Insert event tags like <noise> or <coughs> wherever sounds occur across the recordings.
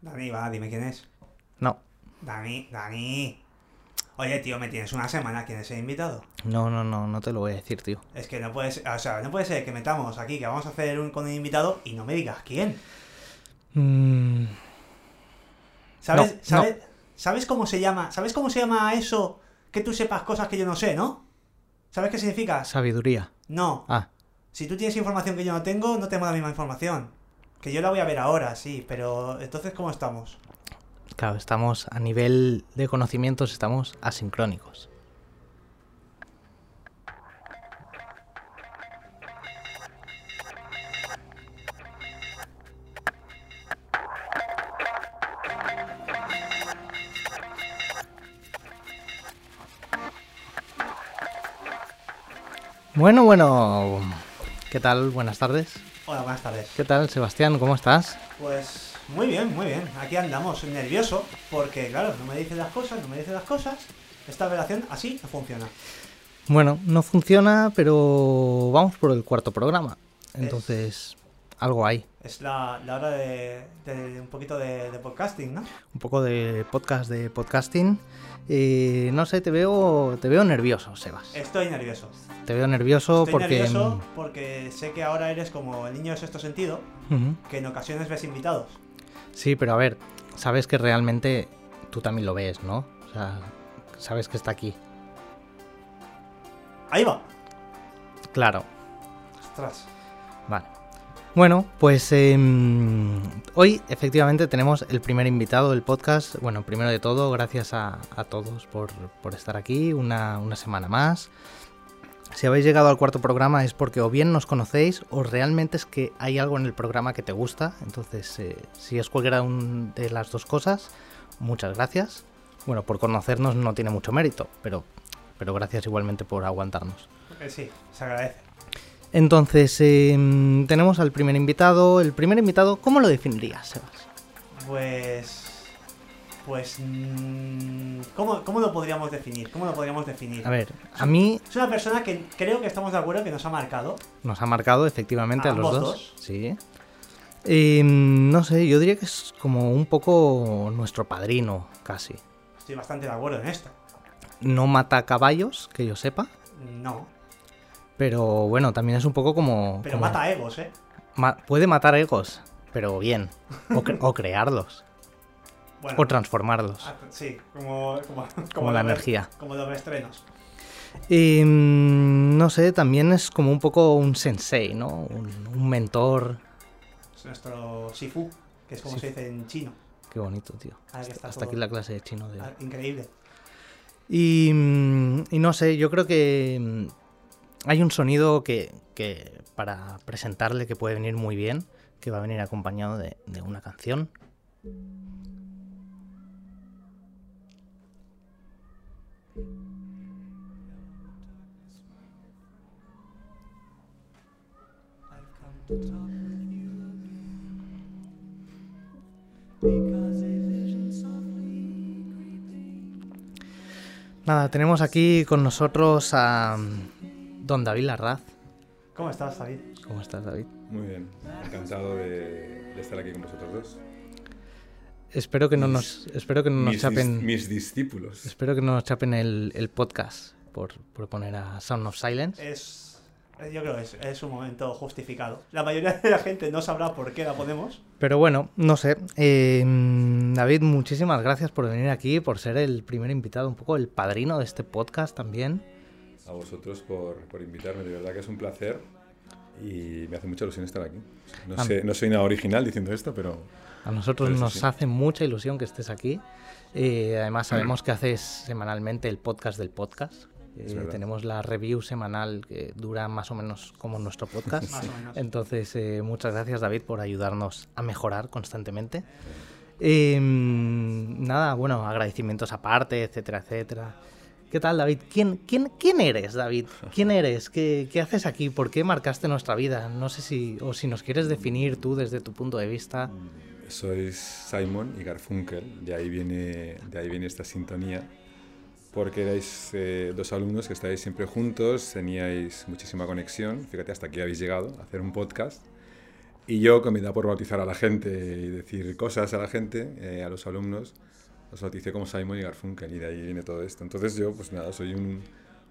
Dani, va, dime quién es. No, Dani, Dani. Oye, tío, me tienes una semana. ¿Quién es el invitado? no, no, no, no te lo voy a decir, tío. Es que no puede ser, o sea, no puede ser que metamos aquí, que vamos a hacer un con un invitado y no me digas quién. Mm, ¿Sabes, No, sabes, ¿sabes cómo se llama? ¿Sabes cómo se llama eso? Que tú sepas cosas que yo no sé, ¿no? ¿Sabes qué significa? sabiduría. No. Ah, Si tú tienes información que yo no tengo, no tengo la misma información. Que yo la voy a ver ahora, sí, pero entonces ¿cómo estamos? claro, estamos a nivel de conocimientos, estamos asincrónicos. Bueno, bueno, ¿qué tal? Buenas tardes. Hola, buenas tardes. ¿Qué tal, Sebastián? ¿Cómo estás? Pues muy bien, muy bien. Aquí andamos, nervioso, porque claro, no me dices las cosas, no me dices las cosas. Esta relación así no funciona. Bueno, no funciona, pero vamos por el cuarto programa. Entonces, algo hay. Es la, la hora de, de un poquito de, de podcasting, ¿no? Un poco de podcast de podcasting. Eh, no sé, te veo, te veo nervioso, Sebas. Estoy nervioso. Te veo nervioso Estoy porque... nervioso porque sé que ahora eres como el niño de sexto sentido, que en ocasiones ves invitados. Sí, pero a ver, sabes que realmente tú también lo ves, ¿no? O sea, sabes que está aquí. Ahí va. Claro, Ostras. Vale. Bueno, pues em, hoy efectivamente tenemos el primer invitado del podcast. Bueno, primero de todo, gracias a, todos por, por estar aquí una, una semana más. Si habéis llegado al cuarto programa es porque o bien nos conocéis o realmente es que hay algo en el programa que te gusta. Entonces, eh, si es cualquiera de las dos cosas, muchas gracias. Bueno, por conocernos no tiene mucho mérito, pero, pero gracias igualmente por aguantarnos. Sí, se agradece. Entonces, em, tenemos al primer invitado. El primer invitado, ¿cómo lo definirías, Sebas? Pues. Pues. mm, ¿cómo, ¿Cómo lo podríamos definir? ¿Cómo lo podríamos definir? A ver, a mí Es una persona que creo que estamos de acuerdo que nos ha marcado. nos ha marcado efectivamente ¿A a, los dos? Sí. Em, no sé, yo diría que es como un poco nuestro padrino, casi. Estoy bastante de acuerdo en esto. No mata caballos, que yo sepa. No. Pero bueno, también es un poco como. Pero como- mata egos, ¿eh? ma- puede matar egos, pero bien. O, cre- o crearlos. Bueno. O transformarlos. ah, Sí, como. Como, Como la energía. Como los estrenos. Y, mm, no sé, también es como un poco un sensei, ¿no? Un, un mentor. Es nuestro Shifu, que es como se dice en chino. Qué bonito, tío. Hasta, está hasta todo- aquí la clase de chino de. Ah, Increíble. Y, mm, y no sé, yo creo que mm, hay un sonido que, para presentarle que puede venir muy bien, que va a venir acompañado de, de una canción. Nada, tenemos aquí con nosotros a don David Larraz. ¿Cómo estás, David? ¿Cómo estás, David? Muy bien, encantado de, de estar aquí con vosotros dos. Espero que no Mis- nos, espero que no nos mis, chapen, dis- mis discípulos. espero que no nos chapen el, el podcast por, por poner a Sound of Silence. Es. Yo creo que es, es un momento justificado. La mayoría de la gente no sabrá por qué la ponemos. Pero bueno, no sé. eh, David, muchísimas gracias por venir aquí, por ser el primer invitado, un poco el padrino de este podcast también. A vosotros por, por invitarme, de verdad que es un placer y me hace mucha ilusión estar aquí. No, sé, no soy nada original diciendo esto, pero A nosotros nos sí. hace mucha ilusión que estés aquí. Eh, además, sabemos que haces semanalmente el podcast del podcast. Eh, tenemos la review semanal que dura más o menos como nuestro <laughs> podcast. Más o menos. Entonces, eh, muchas gracias David por ayudarnos a mejorar constantemente. Eh, nada, bueno, agradecimientos aparte, etcétera, etcétera. ¿Qué tal, David? ¿Quién, quién, quién eres, David? ¿Quién <laughs> eres? ¿Qué, ¿Qué haces aquí? ¿Por qué marcaste nuestra vida? No sé si, o si nos quieres definir tú desde tu punto de vista. sois Simon y Garfunkel, de ahí viene, de ahí viene esta sintonía, porque erais eh, dos alumnos que estáis siempre juntos, teníais muchísima conexión, fíjate hasta aquí habéis llegado a hacer un podcast Y yo, que me da por bautizar a la gente y decir cosas a la gente, eh, a los alumnos, los bauticé como Simon y Garfunkel y de ahí viene todo esto. Entonces yo, pues nada, soy un,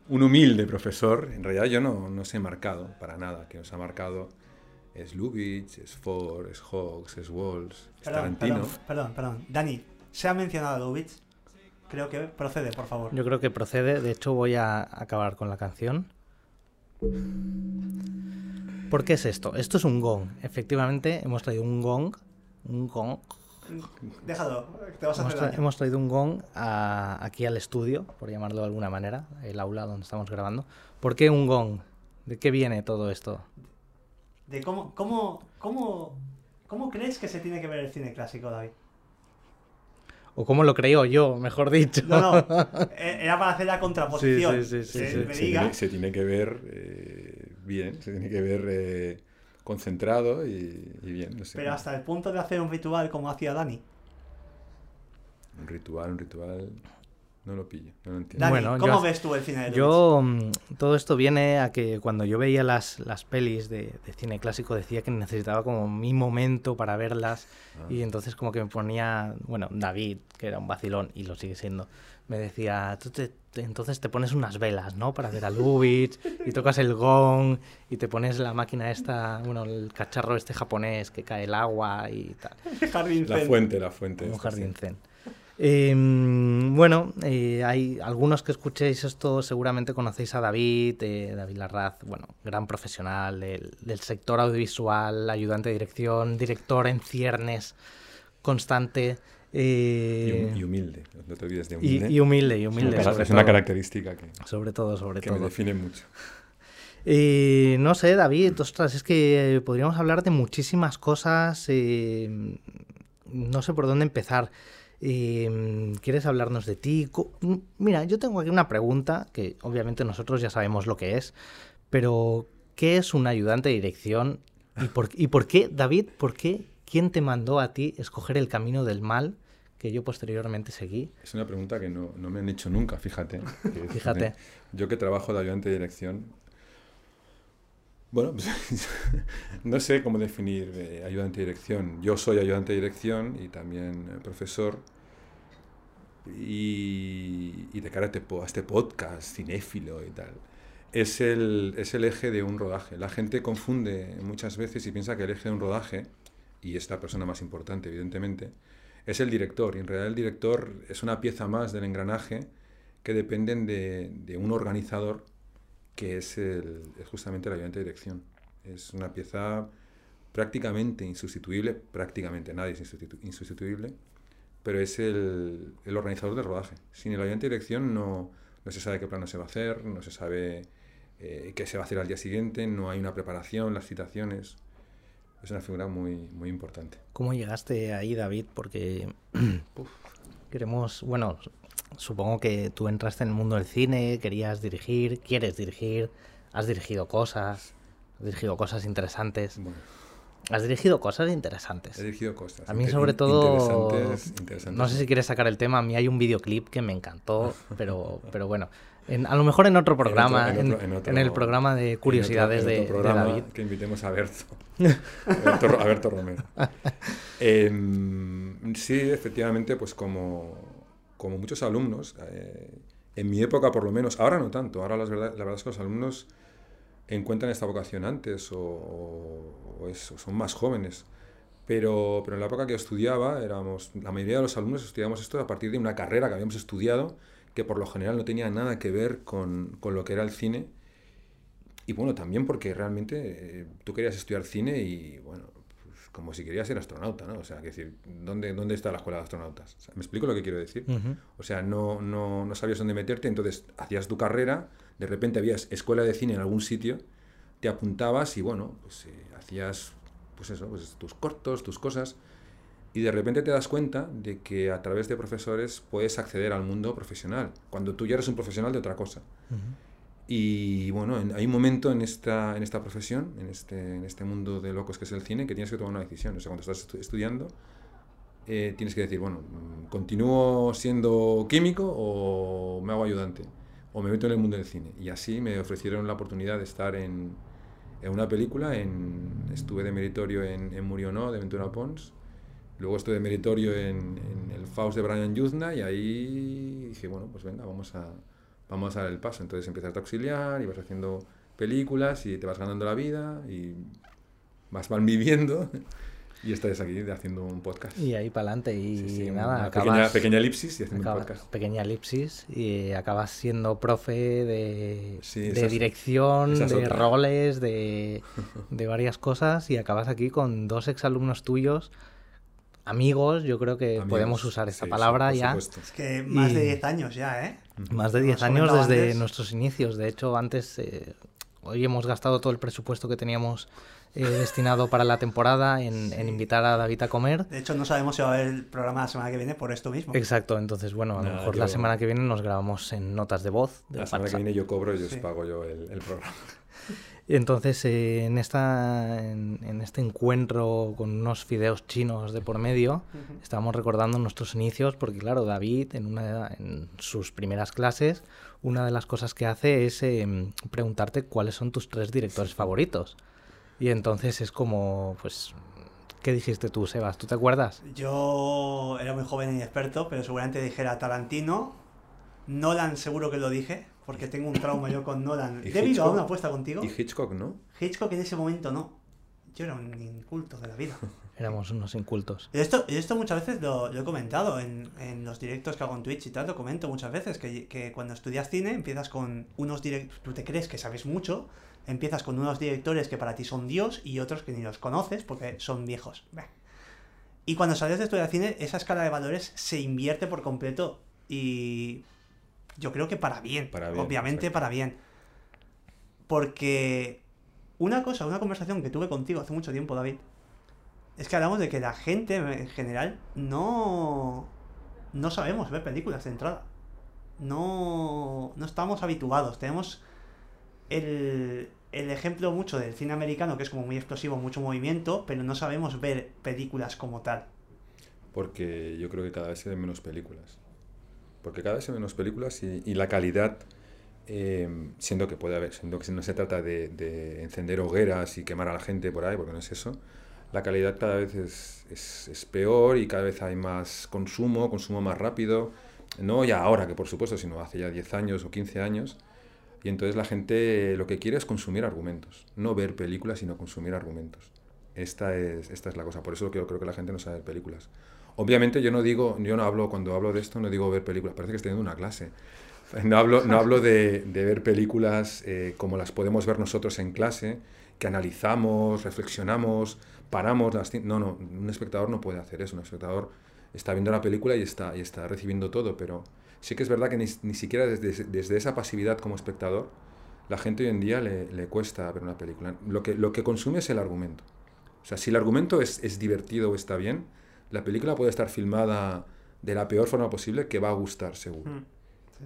un humilde profesor. En realidad yo no, no sé marcado para nada. Que nos ha marcado es Lubitsch, es Ford, es Hawks, es Walls, es Tarantino. perdón, perdón, perdón. Dani, ¿se ha mencionado a Lubitsch? Creo que procede, por favor. Yo creo que procede. De hecho, voy a acabar con la canción. ¿Por qué es esto? Esto es un gong. Efectivamente, hemos traído un gong. Un gong. Déjalo, te vas a Hemos, hacer tra- daño. hemos traído un gong a- aquí al estudio, por llamarlo de alguna manera, el aula donde estamos grabando. ¿Por qué un gong? ¿De qué viene todo esto? De cómo, cómo, cómo, ¿Cómo crees que se tiene que ver el cine clásico, David? O cómo lo creo yo, mejor dicho. No, no, <laughs> eh, era para hacer la contraposición. Sí, sí, sí, sí, Que sí. me se, diga, tiene, se tiene que ver eh, bien, se tiene que ver eh, concentrado y, y bien. No sé. pero hasta el punto de hacer un ritual como hacía Dani. Un ritual, un ritual. No lo pillo, no lo entiendo. Dani, Bueno, ¿cómo yo- ves tú el cine de? Yo, mm, todo esto viene a que cuando yo veía las, las pelis de, de cine clásico decía que necesitaba como mi momento para verlas Ah. y entonces como que me ponía, bueno, David, que era un vacilón y lo sigue siendo, me decía, "Tú te- entonces te pones unas velas, ¿no? Para ver a Lubitsch y tocas el gong y te pones la máquina esta, bueno, el cacharro este japonés que cae el agua y tal. <laughs> Jardín La Zen. fuente, la fuente. Un jardín zen. Eh, bueno, eh, hay algunos que escuchéis esto, seguramente conocéis a David, eh, David Larraz, bueno, gran profesional del, del sector audiovisual, ayudante de dirección, director en ciernes, constante. Y, eh, y humilde, no te olvides de y- humilde. y humilde, y Es humilde. una es una todo. característica que, Sobre todo, sobre que me todo. define mucho. <laughs> Eh, no sé, David, ostras, es que eh, podríamos hablar de muchísimas cosas. eh, no sé por dónde empezar. Eh, ¿Quieres hablarnos de ti? Mira, yo tengo aquí una pregunta que obviamente nosotros ya sabemos lo que es, pero ¿qué es un ayudante de dirección? ¿Y por, y por qué, David, por qué? ¿Quién te mandó a ti escoger el camino del mal que yo posteriormente seguí? Es una pregunta que no, no me han hecho nunca, fíjate. <laughs> Que- Fíjate. Yo que trabajo de ayudante de dirección, bueno, pues, <laughs> no sé cómo definir eh, ayudante de dirección. Yo soy ayudante de dirección y también eh, profesor. Y, y de cara a este, a este podcast cinéfilo y tal, es el, es el eje de un rodaje. La gente confunde muchas veces y piensa que el eje de un rodaje, y es la persona más importante, evidentemente, es el director. Y en realidad el director es una pieza más del engranaje que dependen de, de un organizador que es, el, es justamente el ayudante de dirección. Es una pieza prácticamente insustituible, prácticamente nadie es insustitu- insustituible, pero es el, el organizador del rodaje. Sin el ayudante de dirección no, no se sabe qué plano se va a hacer, no se sabe eh, qué se va a hacer al día siguiente, no hay una preparación, las citaciones. Es una figura muy, muy importante. ¿Cómo llegaste ahí, David? Porque <clears throat> queremos, bueno, supongo que tú entraste en el mundo del cine, querías dirigir, quieres dirigir, has dirigido cosas, has dirigido cosas interesantes, Bueno, has dirigido cosas interesantes. he dirigido cosas. A mí sobre todo, Interesantes, interesantes. no sé si quieres sacar el tema, a mí hay un videoclip que me encantó, pero, pero bueno, en- a lo mejor en otro programa, en en, otro- en otro- en el programa de curiosidades de- otro de, programa David. Que invitemos a Berto. a Berto, Romero. <laughs> Em, sí, efectivamente, pues como, como muchos alumnos, eh, en mi época por lo menos, ahora no tanto, ahora las verdad- la verdad es que los alumnos encuentran esta vocación antes o, o- o es- o son más jóvenes. Pero, pero en la época que estudiaba, éramos, la mayoría de los alumnos estudiamos esto a partir de una carrera que habíamos estudiado que por lo general no tenía nada que ver con, con lo que era el cine. Y bueno, también porque realmente eh, tú querías estudiar cine y bueno, pues, como si querías ser astronauta, ¿no? O sea, que decir, ¿dónde, ¿dónde está la escuela de astronautas? O sea, ¿Me explico lo que quiero decir? Ujú. O sea, no, no, no sabías dónde meterte, entonces hacías tu carrera, de repente habías escuela de cine en algún sitio, te apuntabas y bueno, pues eh, hacías pues eso, pues tus cortos, tus cosas, y de repente te das cuenta de que a través de profesores puedes acceder al mundo profesional, cuando tú ya eres un profesional de otra cosa. Y bueno, en- hay un momento en esta, en esta profesión, en este, en este mundo de locos que es el cine, que tienes que tomar una decisión. O sea, cuando estás estu- estudiando, eh, tienes que decir, bueno, ¿continúo siendo químico o me hago ayudante? O me meto en el mundo del cine. Y así me ofrecieron la oportunidad de estar en, en una película, en, estuve de meritorio en, en Murionó, de Ventura Pons, luego estuve de meritorio en, en el Faust de Brian Yuzna y ahí dije, bueno, pues venga, vamos a, vamos a dar el paso. Entonces empiezas a auxiliar y vas haciendo películas y te vas ganando la vida y vas van viviendo <laughs> y estás aquí haciendo un podcast. Y ahí para adelante y Sí, sí, nada, acabas, pequeña, pequeña elipsis y haciendo acabas- un podcast. pequeña elipsis y acabas siendo profe de, Sí, de dirección, de roles, de, <laughs> de varias cosas y acabas aquí con dos exalumnos tuyos, amigos, yo creo que Amigos, podemos usar esta sí, sí, palabra por ya. supuesto. Es que más Y- de 10 años ya, ¿eh? Más de Como 10 os años desde antes. nuestros inicios. De hecho, antes, eh, hoy hemos gastado todo el presupuesto que teníamos eh, destinado para la temporada en, en invitar a David a comer. De hecho, no sabemos si va a haber el programa la semana que viene por esto mismo. Exacto, entonces, bueno, a lo mejor la semana que viene nos grabamos en notas de voz. De La semana que viene yo cobro y os Sí. pago yo el, el programa. Y entonces, eh, en, esta, en, en este encuentro con unos fideos chinos de por medio, estábamos recordando nuestros inicios, porque claro, David en, una, en sus primeras clases, una de las cosas que hace es eh, preguntarte cuáles son tus tres directores favoritos. Y entonces es como, pues, ¿qué dijiste tú, Sebas? ¿Tú te acuerdas? Yo era muy joven e inexperto, pero seguramente dijera Tarantino. Nolan seguro que lo dije, porque tengo un trauma yo con Nolan. ¿Y Debido a una apuesta contigo. Y Hitchcock, ¿no? Hitchcock en ese momento no. Yo era un inculto de la vida. <laughs> Éramos unos incultos. Y esto, y esto muchas veces lo, lo he comentado en, en los directos que hago en Twitch y tal, lo comento muchas veces, que, que cuando estudias cine empiezas con unos directores, tú te crees que sabes mucho, empiezas con unos directores que para ti son Dios y otros que ni los conoces porque son viejos. Y cuando sales de estudiar cine, esa escala de valores se invierte por completo y yo creo que para bien, Para bien, obviamente exacto. para bien. Porque una cosa, una conversación que tuve contigo hace mucho tiempo, David, es que hablamos de que la gente en general no, no sabemos ver películas de entrada. No, no estamos habituados. Tenemos el, el ejemplo mucho del cine americano, que es como muy explosivo, mucho movimiento, pero no sabemos ver películas como tal. Porque yo creo que cada vez se ven menos películas. Porque cada vez ven menos películas y, y la calidad, eh, siendo que puede haber, siendo que no se trata de, de encender hogueras y quemar a la gente por ahí, porque no es eso, la calidad cada vez es, es, es peor y cada vez hay más consumo, consumo más rápido. No ya ahora, que por supuesto, sino hace ya 10 años o 15 años. Y entonces la gente lo que quiere es consumir argumentos, no ver películas, sino consumir argumentos. Esta es, esta es la cosa, por eso creo, creo que la gente no sabe ver películas. Obviamente yo no digo, yo no hablo, cuando hablo de esto no digo ver películas, parece que estoy en una clase. No hablo, no hablo de, ver películas eh, como las podemos ver nosotros en clase, que analizamos, reflexionamos, paramos las... No, no, un espectador no puede hacer eso, un espectador está viendo la película y está, y está recibiendo todo, pero sí que es verdad que ni, ni siquiera desde, desde esa pasividad como espectador, la gente hoy en día le, le cuesta ver una película. Lo que, lo que consume es el argumento. O sea, si el argumento es, es divertido o está bien, la película puede estar filmada de la peor forma posible que va a gustar, seguro. Mm.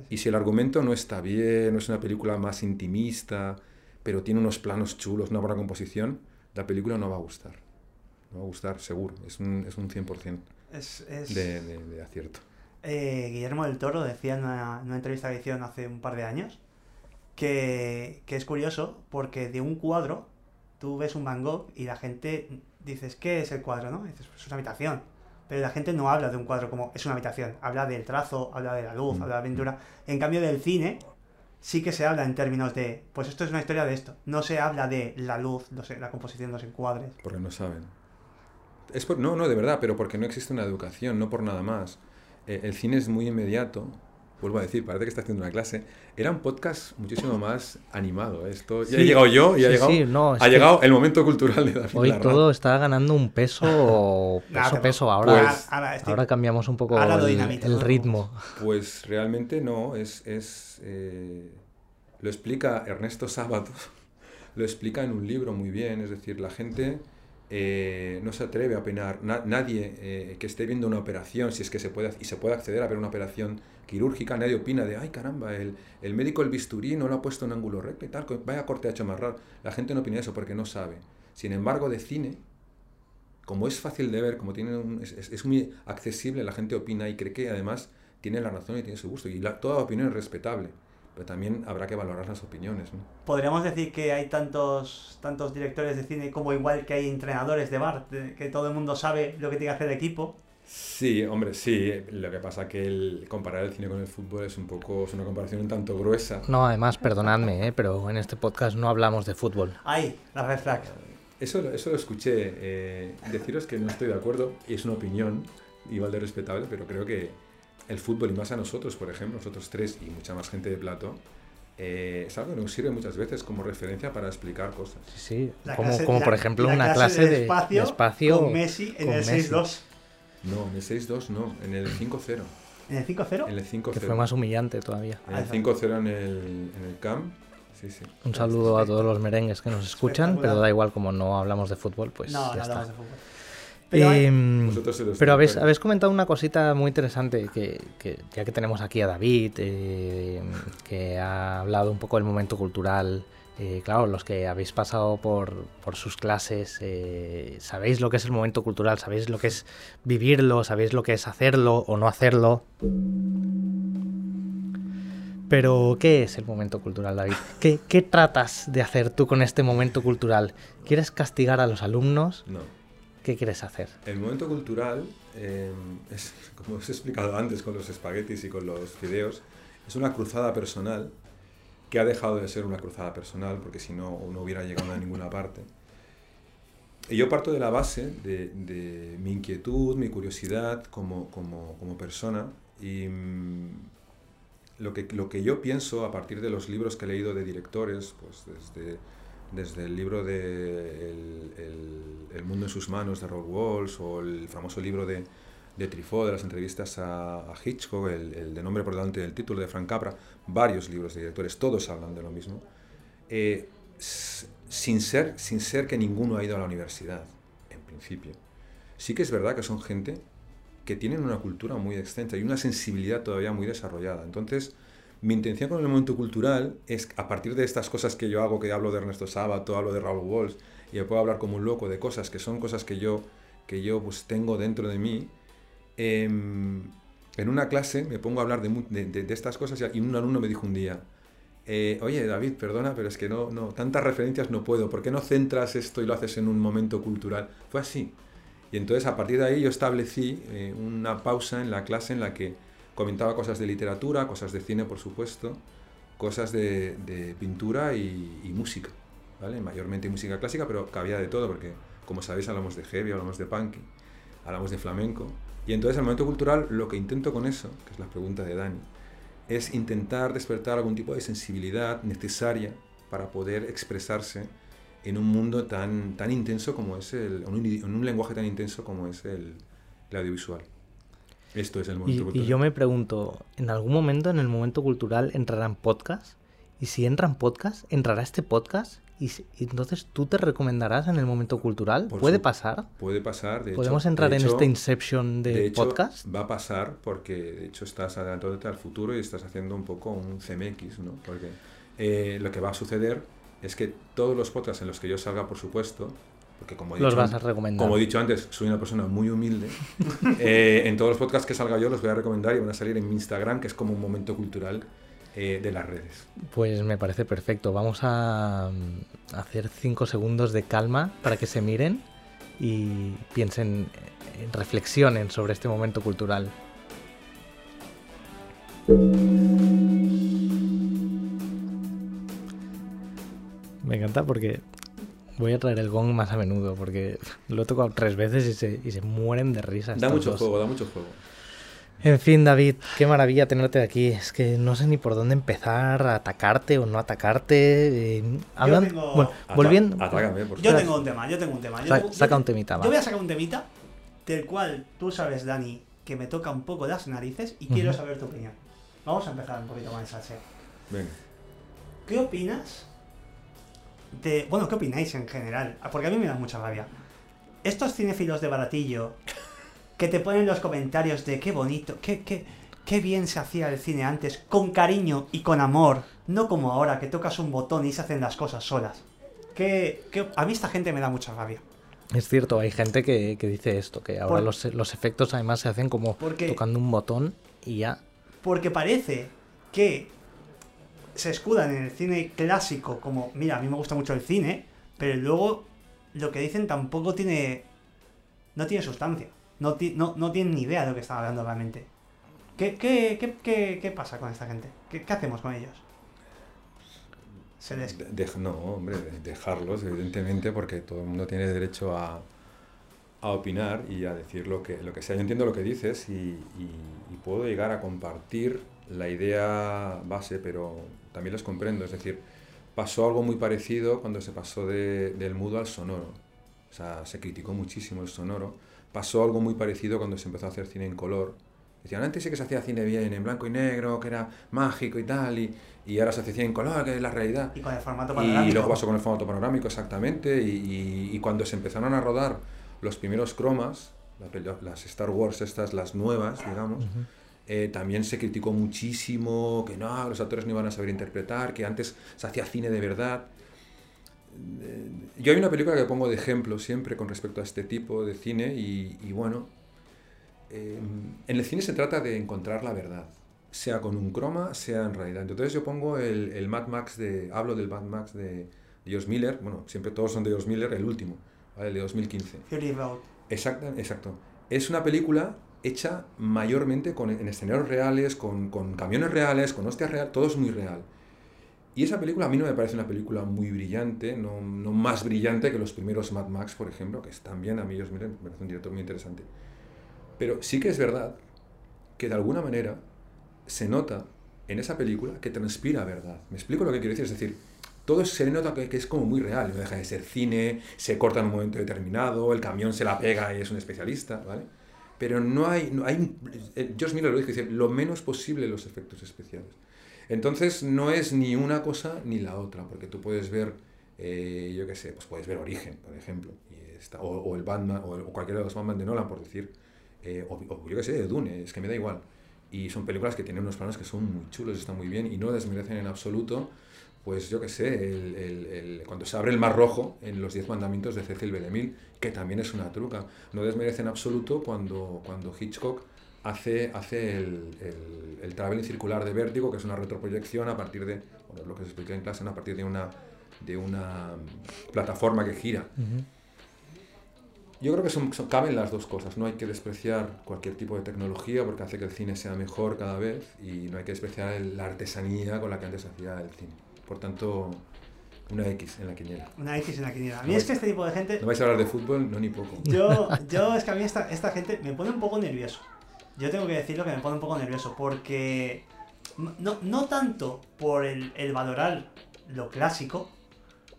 Y si el argumento no está bien, no es una película más intimista, pero tiene unos planos chulos, una buena composición, la película no va a gustar. No va a gustar, seguro. Es un, es un 100% Es, es- de, de- de acierto. eh, Guillermo del Toro decía en una, en una entrevista que hicieron hace un par de años que, que es curioso porque de un cuadro tú ves un Van Gogh y la gente dices, ¿qué es el cuadro? ¿no? Dices, pues es una habitación. Pero la gente no habla de un cuadro como es una habitación. Habla del trazo, habla de la luz, Mm. habla de la pintura. En cambio del cine sí que se habla en términos de, pues esto es una historia de esto. No se habla de la luz, los- la composición los encuadres. Porque no saben. Es por- no, no, de verdad, pero porque no existe una educación, no por nada más. Eh, el cine es muy inmediato. Vuelvo a decir, parece que está haciendo una clase. Era un podcast muchísimo más animado. ¿eh? Esto, ya he llegado yo y ha sí, llegado, sí, no, es ha que llegado el momento cultural de David Hoy todo está ganando un peso, <laughs> peso, peso. Ahora, Pues- ahora, estoy- ahora cambiamos un poco el, ritmo. Pues realmente no, es, es eh, lo explica Ernesto Sábato, <laughs> lo explica en un libro muy bien, es decir, la gente eh, no se atreve a opinar, Na- nadie eh, que esté viendo una operación, si es que se puede, y se puede acceder a ver una operación quirúrgica, nadie opina de, ay caramba, el, el médico el bisturí no lo ha puesto en ángulo recto y tal, vaya corte ha hecho más raro. La gente no opina eso porque no sabe. Sin embargo, de cine, como es fácil de ver, como tiene un- es- es muy accesible, la gente opina y cree que además tiene la razón y tiene su gusto. Y la- toda opinión es respetable. Pero también habrá que valorar las opiniones. ¿no? Podríamos decir que hay tantos, tantos directores de cine como igual que hay entrenadores de bar, que todo el mundo sabe lo que tiene que hacer el equipo. Sí, hombre, sí. Lo que pasa que el comparar el cine con el fútbol es un poco, es una comparación un tanto gruesa. No, además, perdonadme, ¿eh? pero en este podcast no hablamos de fútbol. Ahí, la red flag. Eso, eso lo escuché. eh, deciros que no estoy de acuerdo, y es una opinión igual de respetable, pero creo que el fútbol, y más a nosotros, por ejemplo, nosotros tres y mucha más gente de plato, eh, es algo que nos sirve muchas veces como referencia para explicar cosas. Sí, sí. La Como, clase- como la- por ejemplo la una clase, de, espacio, de espacio con Messi en con el Messi, 6-2. No, en el 6-2 no, en el 5-0. ¿En el 5-0? En el 5-0. que fue más humillante todavía. En el 5-0 en el, en el camp. Sí, sí. Un saludo a todos los merengues que nos escuchan, pero da igual como no hablamos de fútbol, pues no, ya no está. hablamos de fútbol. Pero Em, Vosotros se lo pero habéis, comentado una cosita muy interesante, que, que ya que tenemos aquí a David, eh, que ha hablado un poco del momento cultural, eh, claro, los que habéis pasado por, por sus clases, eh, sabéis lo que es el momento cultural, sabéis lo que es vivirlo, sabéis lo que es hacerlo o no hacerlo. Pero, ¿qué es el momento cultural, David? ¿Qué, qué tratas de hacer tú con este momento cultural? ¿Quieres castigar a los alumnos? No. ¿Qué quieres hacer? El momento cultural, eh, es, <laughs> como os he explicado antes con los espaguetis y con los fideos, es una cruzada personal que ha dejado de ser una cruzada personal porque si no, no hubiera llegado a ninguna parte. Y yo parto de la base de, de mi inquietud, mi curiosidad como, como, como persona y mm, lo, que, lo que yo pienso a partir de los libros que he leído de directores, pues desde, desde el libro de el, el- El mundo en sus manos de Rob Walsh o el famoso libro de, de Truffaut, de las entrevistas a, a Hitchcock, el, el de nombre por delante del título de Frank Capra, varios libros de directores, todos hablan de lo mismo, eh, sin, ser, sin ser que ninguno ha ido a la universidad, en principio. Sí que es verdad que son gente que tienen una cultura muy extensa y una sensibilidad todavía muy desarrollada. Entonces, mi intención con el momento cultural es, a partir de estas cosas que yo hago, que hablo de Ernesto Sábato, hablo de Raúl Walsh, y me puedo hablar como un loco de cosas que son cosas que yo, que yo pues, tengo dentro de mí, em, en una clase me pongo a hablar de, de- de- de estas cosas y un alumno me dijo un día, eh, oye David, perdona, pero es que no, no, tantas referencias no puedo, ¿por qué no centras esto y lo haces en un momento cultural? Fue así. Y entonces a partir de ahí yo establecí eh, una pausa en la clase en la que comentaba cosas de literatura, cosas de cine por supuesto, cosas de, pintura y, música, ¿vale? Mayormente música clásica, pero cabía de todo porque como sabéis hablamos de heavy, hablamos de punk, hablamos de flamenco. Y entonces el momento cultural lo que intento con eso, que es la pregunta de Dani, es intentar despertar algún tipo de sensibilidad necesaria para poder expresarse en un mundo tan, tan intenso como es el, en un, lenguaje tan intenso como es el audiovisual. Esto es el momento Y, cultural. y yo me pregunto, ¿en algún momento en el momento cultural entrarán podcasts? Y si entran podcasts, ¿entrará este podcast? Y, si- y entonces tú te recomendarás en el momento cultural. Por ¿Puede su- pasar? Puede pasar, de ¿Podemos hecho- entrar de en hecho- este Inception de, de hecho, podcast? Va a pasar porque de hecho estás adelantándote al futuro y estás haciendo un poco un CMX, ¿no? Porque eh, lo que va a suceder es que todos los podcasts en los que yo salga, por supuesto, porque como he Los dicho vas a. Como he dicho antes, soy una persona muy humilde. <laughs> Eh, en todos los podcasts que salga yo los voy a recomendar y van a salir en mi Instagram, que es como un momento cultural eh, de las redes. Pues me parece perfecto. Vamos a mm, hacer cinco segundos de calma para que se miren y piensen, eh, reflexionen sobre este momento cultural. Me encanta porque voy a traer el gong más a menudo porque <laughs> lo he tocado tres veces y se, y se mueren de risa. Da mucho dos. juego, da mucho juego. En fin, David, qué maravilla tenerte aquí. Es que no sé ni por dónde empezar, a atacarte o no atacarte. eh, hablan- tengo- bueno, Ata- volviendo. Atácame, por Yo tengo un tema, yo tengo un tema. Yo Sa- tengo- yo saca un temita, va. Yo voy a sacar un temita del cual tú sabes, Dani, que me toca un poco las narices y quiero saber tu opinión. Vamos a empezar un poquito con el salseo. Venga. ¿Qué opinas de... Bueno, ¿qué opináis en general? Ah, Porque a mí me da mucha rabia. Estos cinéfilos de baratillo que te ponen los comentarios de qué bonito, qué, qué, qué bien se hacía el cine antes, con cariño y con amor, no como ahora que tocas un botón y se hacen las cosas solas. Que, que a mí esta gente me da mucha rabia. Es cierto, hay gente que, que dice esto, que ahora Por- los, los efectos además se hacen como Porque- tocando un botón y ya. Porque parece que se escudan en el cine clásico como, mira, a mí me gusta mucho el cine, pero luego lo que dicen tampoco tiene... no tiene sustancia. No, ti- no, no tienen ni idea de lo que están hablando realmente. ¿Qué, qué, qué, qué, qué pasa con esta gente? ¿Qué, qué hacemos con ellos? Se les... De- no, hombre, de- dejarlos, evidentemente, porque todo el mundo tiene derecho a, a opinar y a decir lo que, lo que sea. Yo entiendo lo que dices y puedo llegar a compartir la idea base, pero también los comprendo. Es decir, pasó algo muy parecido cuando se pasó de- del mudo al sonoro. O sea, se criticó muchísimo el sonoro. Pasó algo muy parecido cuando se empezó a hacer cine en color. Decían, antes sí que se hacía cine bien, en blanco y negro, que era mágico y tal, y, y ahora se hace cine en color, que es la realidad. Y con el formato Y luego pasó con el formato panorámico, exactamente. Y, y- y cuando se empezaron a rodar los primeros cromas, las Star Wars, estas, las nuevas, digamos, eh, también se criticó muchísimo que no, los actores no iban a saber interpretar, que antes se hacía cine de verdad. Eh, Yo hay una película que pongo de ejemplo siempre con respecto a este tipo de cine y, y bueno, eh, en el cine se trata de encontrar la verdad, sea con un croma, sea en realidad. Entonces yo pongo el, el Mad Max de, hablo del Mad Max de, de George Miller, bueno, siempre todos son de George Miller, el último, ¿vale? el de 2015. Fury Road. Exacto, exacto. Es una película hecha mayormente con, en escenarios reales, con, con camiones reales, con hostias reales, todo es muy real. Y esa película a mí no me parece una película muy brillante, no, no más brillante que los primeros Mad Max, por ejemplo, que es también a mí George Miller me parece un director muy interesante. Pero sí que es verdad que de alguna manera se nota en esa película que transpira verdad. ¿Me explico lo que quiero decir? Es decir, todo se nota que, que es como muy real, no deja de ser cine, se corta en un momento determinado, el camión se la pega y es un especialista, ¿vale? Pero no hay, no hay eh, George Miller lo dice, dice, lo menos posible los efectos especiales. Entonces no es ni una cosa ni la otra, porque tú puedes ver, eh, yo qué sé, pues puedes ver Origen, por ejemplo, y está, o, o el Batman, o, o cualquiera de los Batman de Nolan, por decir, eh, o, o yo qué sé, de Dune, es que me da igual. Y son películas que tienen unos planos que son muy chulos, están muy bien y no desmerecen en absoluto, pues yo qué sé, el, el- el- cuando se abre el Mar Rojo en los Diez Mandamientos de Cecil B. DeMille, que también es una truca. No desmerece en absoluto cuando, cuando Hitchcock hace, hace el, el, el traveling circular de vértigo, que es una retroproyección a partir de, bueno, es lo que se explica en clase, ¿no? a partir de una, de una plataforma que gira. Yo creo que son, son- caben las dos cosas. No hay que despreciar cualquier tipo de tecnología porque hace que el cine sea mejor cada vez y no hay que despreciar el- la artesanía con la que antes hacía el cine. Por tanto, una X en la quiniela. Una X en la quiniela. A mí es que este tipo de gente... No vais a hablar de fútbol, no ni poco. Yo, <laughs> yo es que a mí esta, esta gente me pone un poco nervioso. Yo tengo que decirlo que me pone un poco nervioso porque no, no tanto por el, el valorar lo clásico,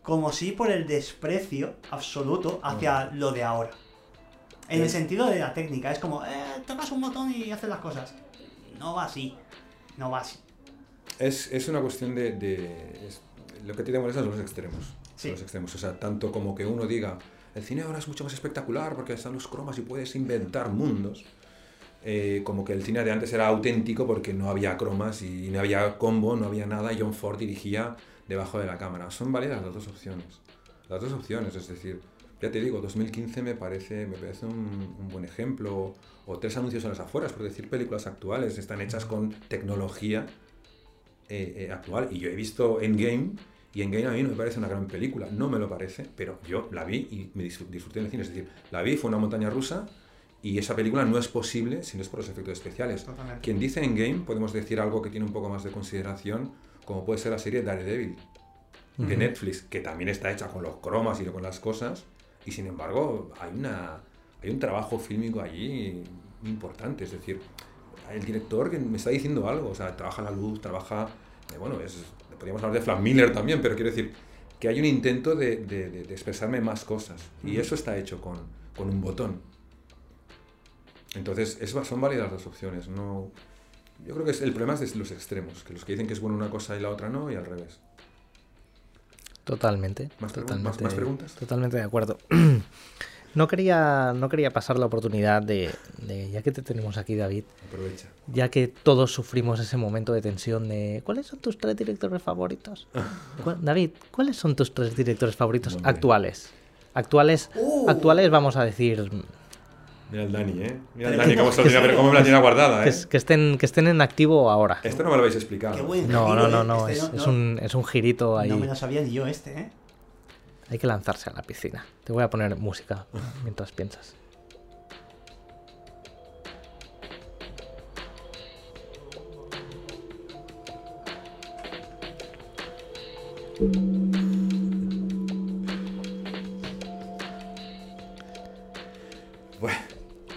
como sí por el desprecio absoluto hacia lo de ahora. En el sentido de la técnica, es como, eh, tocas un botón y haces las cosas. No va así, no va así. Es, es una cuestión de... de- es- lo que te molesta son los extremos. Sí. Los extremos. O sea, tanto como que uno diga, el cine ahora es mucho más espectacular porque están los cromas y puedes inventar mundos. eh, como que el cine de antes era auténtico porque no había cromas y no había combo, no había nada y John Ford dirigía debajo de la cámara. Son válidas las dos opciones. Las dos opciones, es decir, ya te digo, 2015 me parece, me parece un, un buen ejemplo. O tres anuncios en las afueras, por decir películas actuales, están hechas con tecnología eh, eh, actual. Y yo he visto Endgame, y Endgame a mí no me parece una gran película, no me lo parece, pero yo la vi y me disfr- disfruté en el cine. Es decir, la vi, fue una montaña rusa, y esa película no es posible si no es por los efectos especiales. Totalmente. Quien dice Endgame, podemos decir algo que tiene un poco más de consideración, como puede ser la serie Daredevil de Ujú. Netflix, que también está hecha con los cromas y con las cosas, y sin embargo hay, una, hay un trabajo fílmico allí importante, es decir, el director que me está diciendo algo, o sea, trabaja la luz, trabaja, eh, bueno, es, podríamos hablar de Frank Miller también, pero quiero decir que hay un intento de, de- de- de expresarme más cosas, y eso está hecho con, con un botón. Entonces, son válidas las opciones, no... Yo creo que es- el problema es de los extremos, que los que dicen que es bueno una cosa y la otra no, y al revés. Totalmente. ¿Más pregun- totalmente, más- más preguntas? Totalmente de acuerdo. <clears throat> No quería, no quería pasar la oportunidad de, de, ya que te tenemos aquí, David, Aprovecha. ya que todos sufrimos ese momento de tensión de ¿cuáles son tus tres directores favoritos? <laughs> ¿Cuál- David, ¿cuáles son tus tres directores favoritos Hombre. actuales? Actuales, Uh. actuales vamos a decir Mira el Dani, ¿eh? Mira Pero el Dani, que- cómo, se lo que tiene- sí. cómo la tiene guardada, ¿eh? es- que estén, que estén en activo ahora. Esto no me lo habéis explicado. Qué buen No, giro, no, no, no, Este es, es un, es un girito ahí. No me lo sabía ni yo este, ¿eh? Hay que lanzarse a la piscina. Te voy a poner música mientras piensas. Bueno,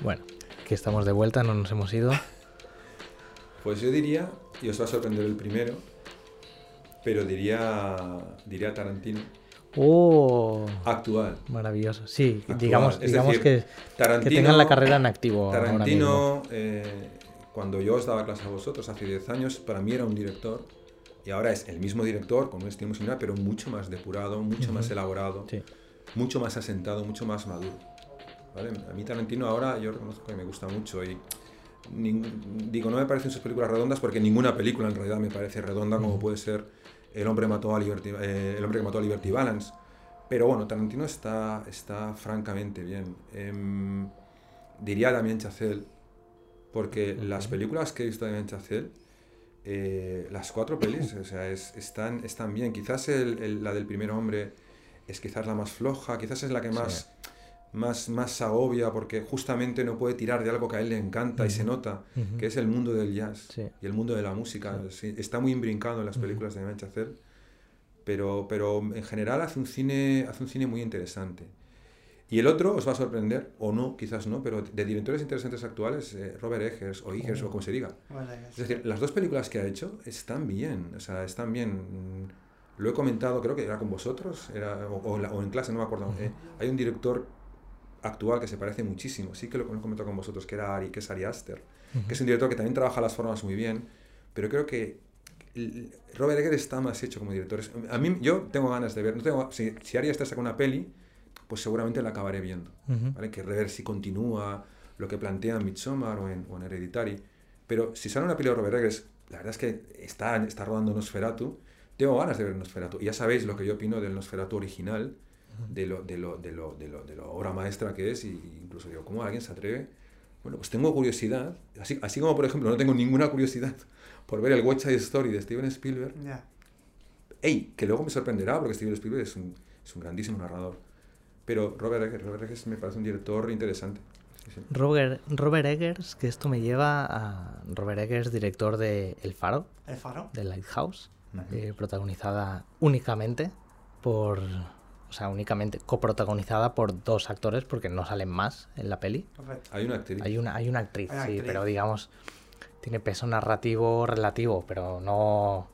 Bueno, aquí estamos de vuelta, no nos hemos ido. pues yo diría, y os va a sorprender el primero, pero diría, diría Tarantino, ¡Oh! actual. Maravilloso. Sí, Actual. digamos, digamos decir, que, Tarantino, que tengan la carrera en activo. ahora mismo. Tarantino, eh, cuando yo os daba clase a vosotros hace 10 años, para mí era un director, y ahora es el mismo director, con un estilo similar, pero mucho más depurado, mucho más elaborado, Sí. mucho más asentado, mucho más maduro. ¿Vale? A mí Tarantino ahora yo reconozco que me gusta mucho y digo, no me parecen sus películas redondas porque ninguna película en realidad me parece redonda como puede ser El hombre, mató a Liberty, eh, el hombre que mató a Liberty Balance. Pero bueno, Tarantino está, está francamente bien. Em, diría Damien Chazelle, porque las películas que he visto de Damien Chazelle, eh, las cuatro pelis, o sea, es- están, están bien. Quizás el- el- la del primer hombre es quizás la más floja, quizás es la que más, más, más agobia, porque justamente no puede tirar de algo que a él le encanta y se nota, Ujú. que es el mundo del jazz Sí. y el mundo de la música. Sí, está muy imbrincado en las películas de Damien Chazelle, pero, pero en general hace un, cine, hace un cine muy interesante. Y el otro os va a sorprender, o no, quizás no, pero de directores interesantes actuales, eh, Robert Eggers o Eggers o como se diga. Es decir, las dos películas que ha hecho están bien, o sea, están bien. Lo he comentado, creo que era con vosotros, era, o, o en la- o en clase, no me acuerdo. Eh, hay un director actual que se parece muchísimo, sí que lo, comentado con vosotros, que, era Ari, que es Ari Aster, que es un director que también trabaja las formas muy bien, pero creo que Robert Eggers está más hecho como director. A mí, yo tengo ganas de ver, no tengo, si, si Ari Aster saca una peli, pues seguramente la acabaré viendo. Ujú. ¿vale? Que ver si continúa lo que plantea en Midsommar o en, o en Hereditary. Pero si sale una peli de Robert Eggers, la verdad es que está, está rodando Nosferatu, tengo ganas de ver Nosferatu. Y ya sabéis lo que yo opino del Nosferatu original, de lo, de lo, de lo, de lo, de lo obra maestra que es, y incluso digo, ¿cómo alguien se atreve? Bueno, pues tengo curiosidad, así, así como por ejemplo no tengo ninguna curiosidad <laughs> por ver el West Side Story de Steven Spielberg, Ya. ¡Ey! Que luego me sorprenderá porque Steven Spielberg es un, es un grandísimo narrador. Pero Robert Eggers, Robert Eggers me parece un director interesante. Sí, sí. Robert, Robert Eggers, que esto me lleva a Robert Eggers, director de El Faro, ¿El faro? de Lighthouse, Ujú. eh, protagonizada únicamente por. O sea, únicamente coprotagonizada por dos actores, porque no salen más en la peli. Perfecto. Hay una actriz. Hay una, hay una actriz, Hay una sí, actriz. pero digamos, tiene peso narrativo relativo, pero no.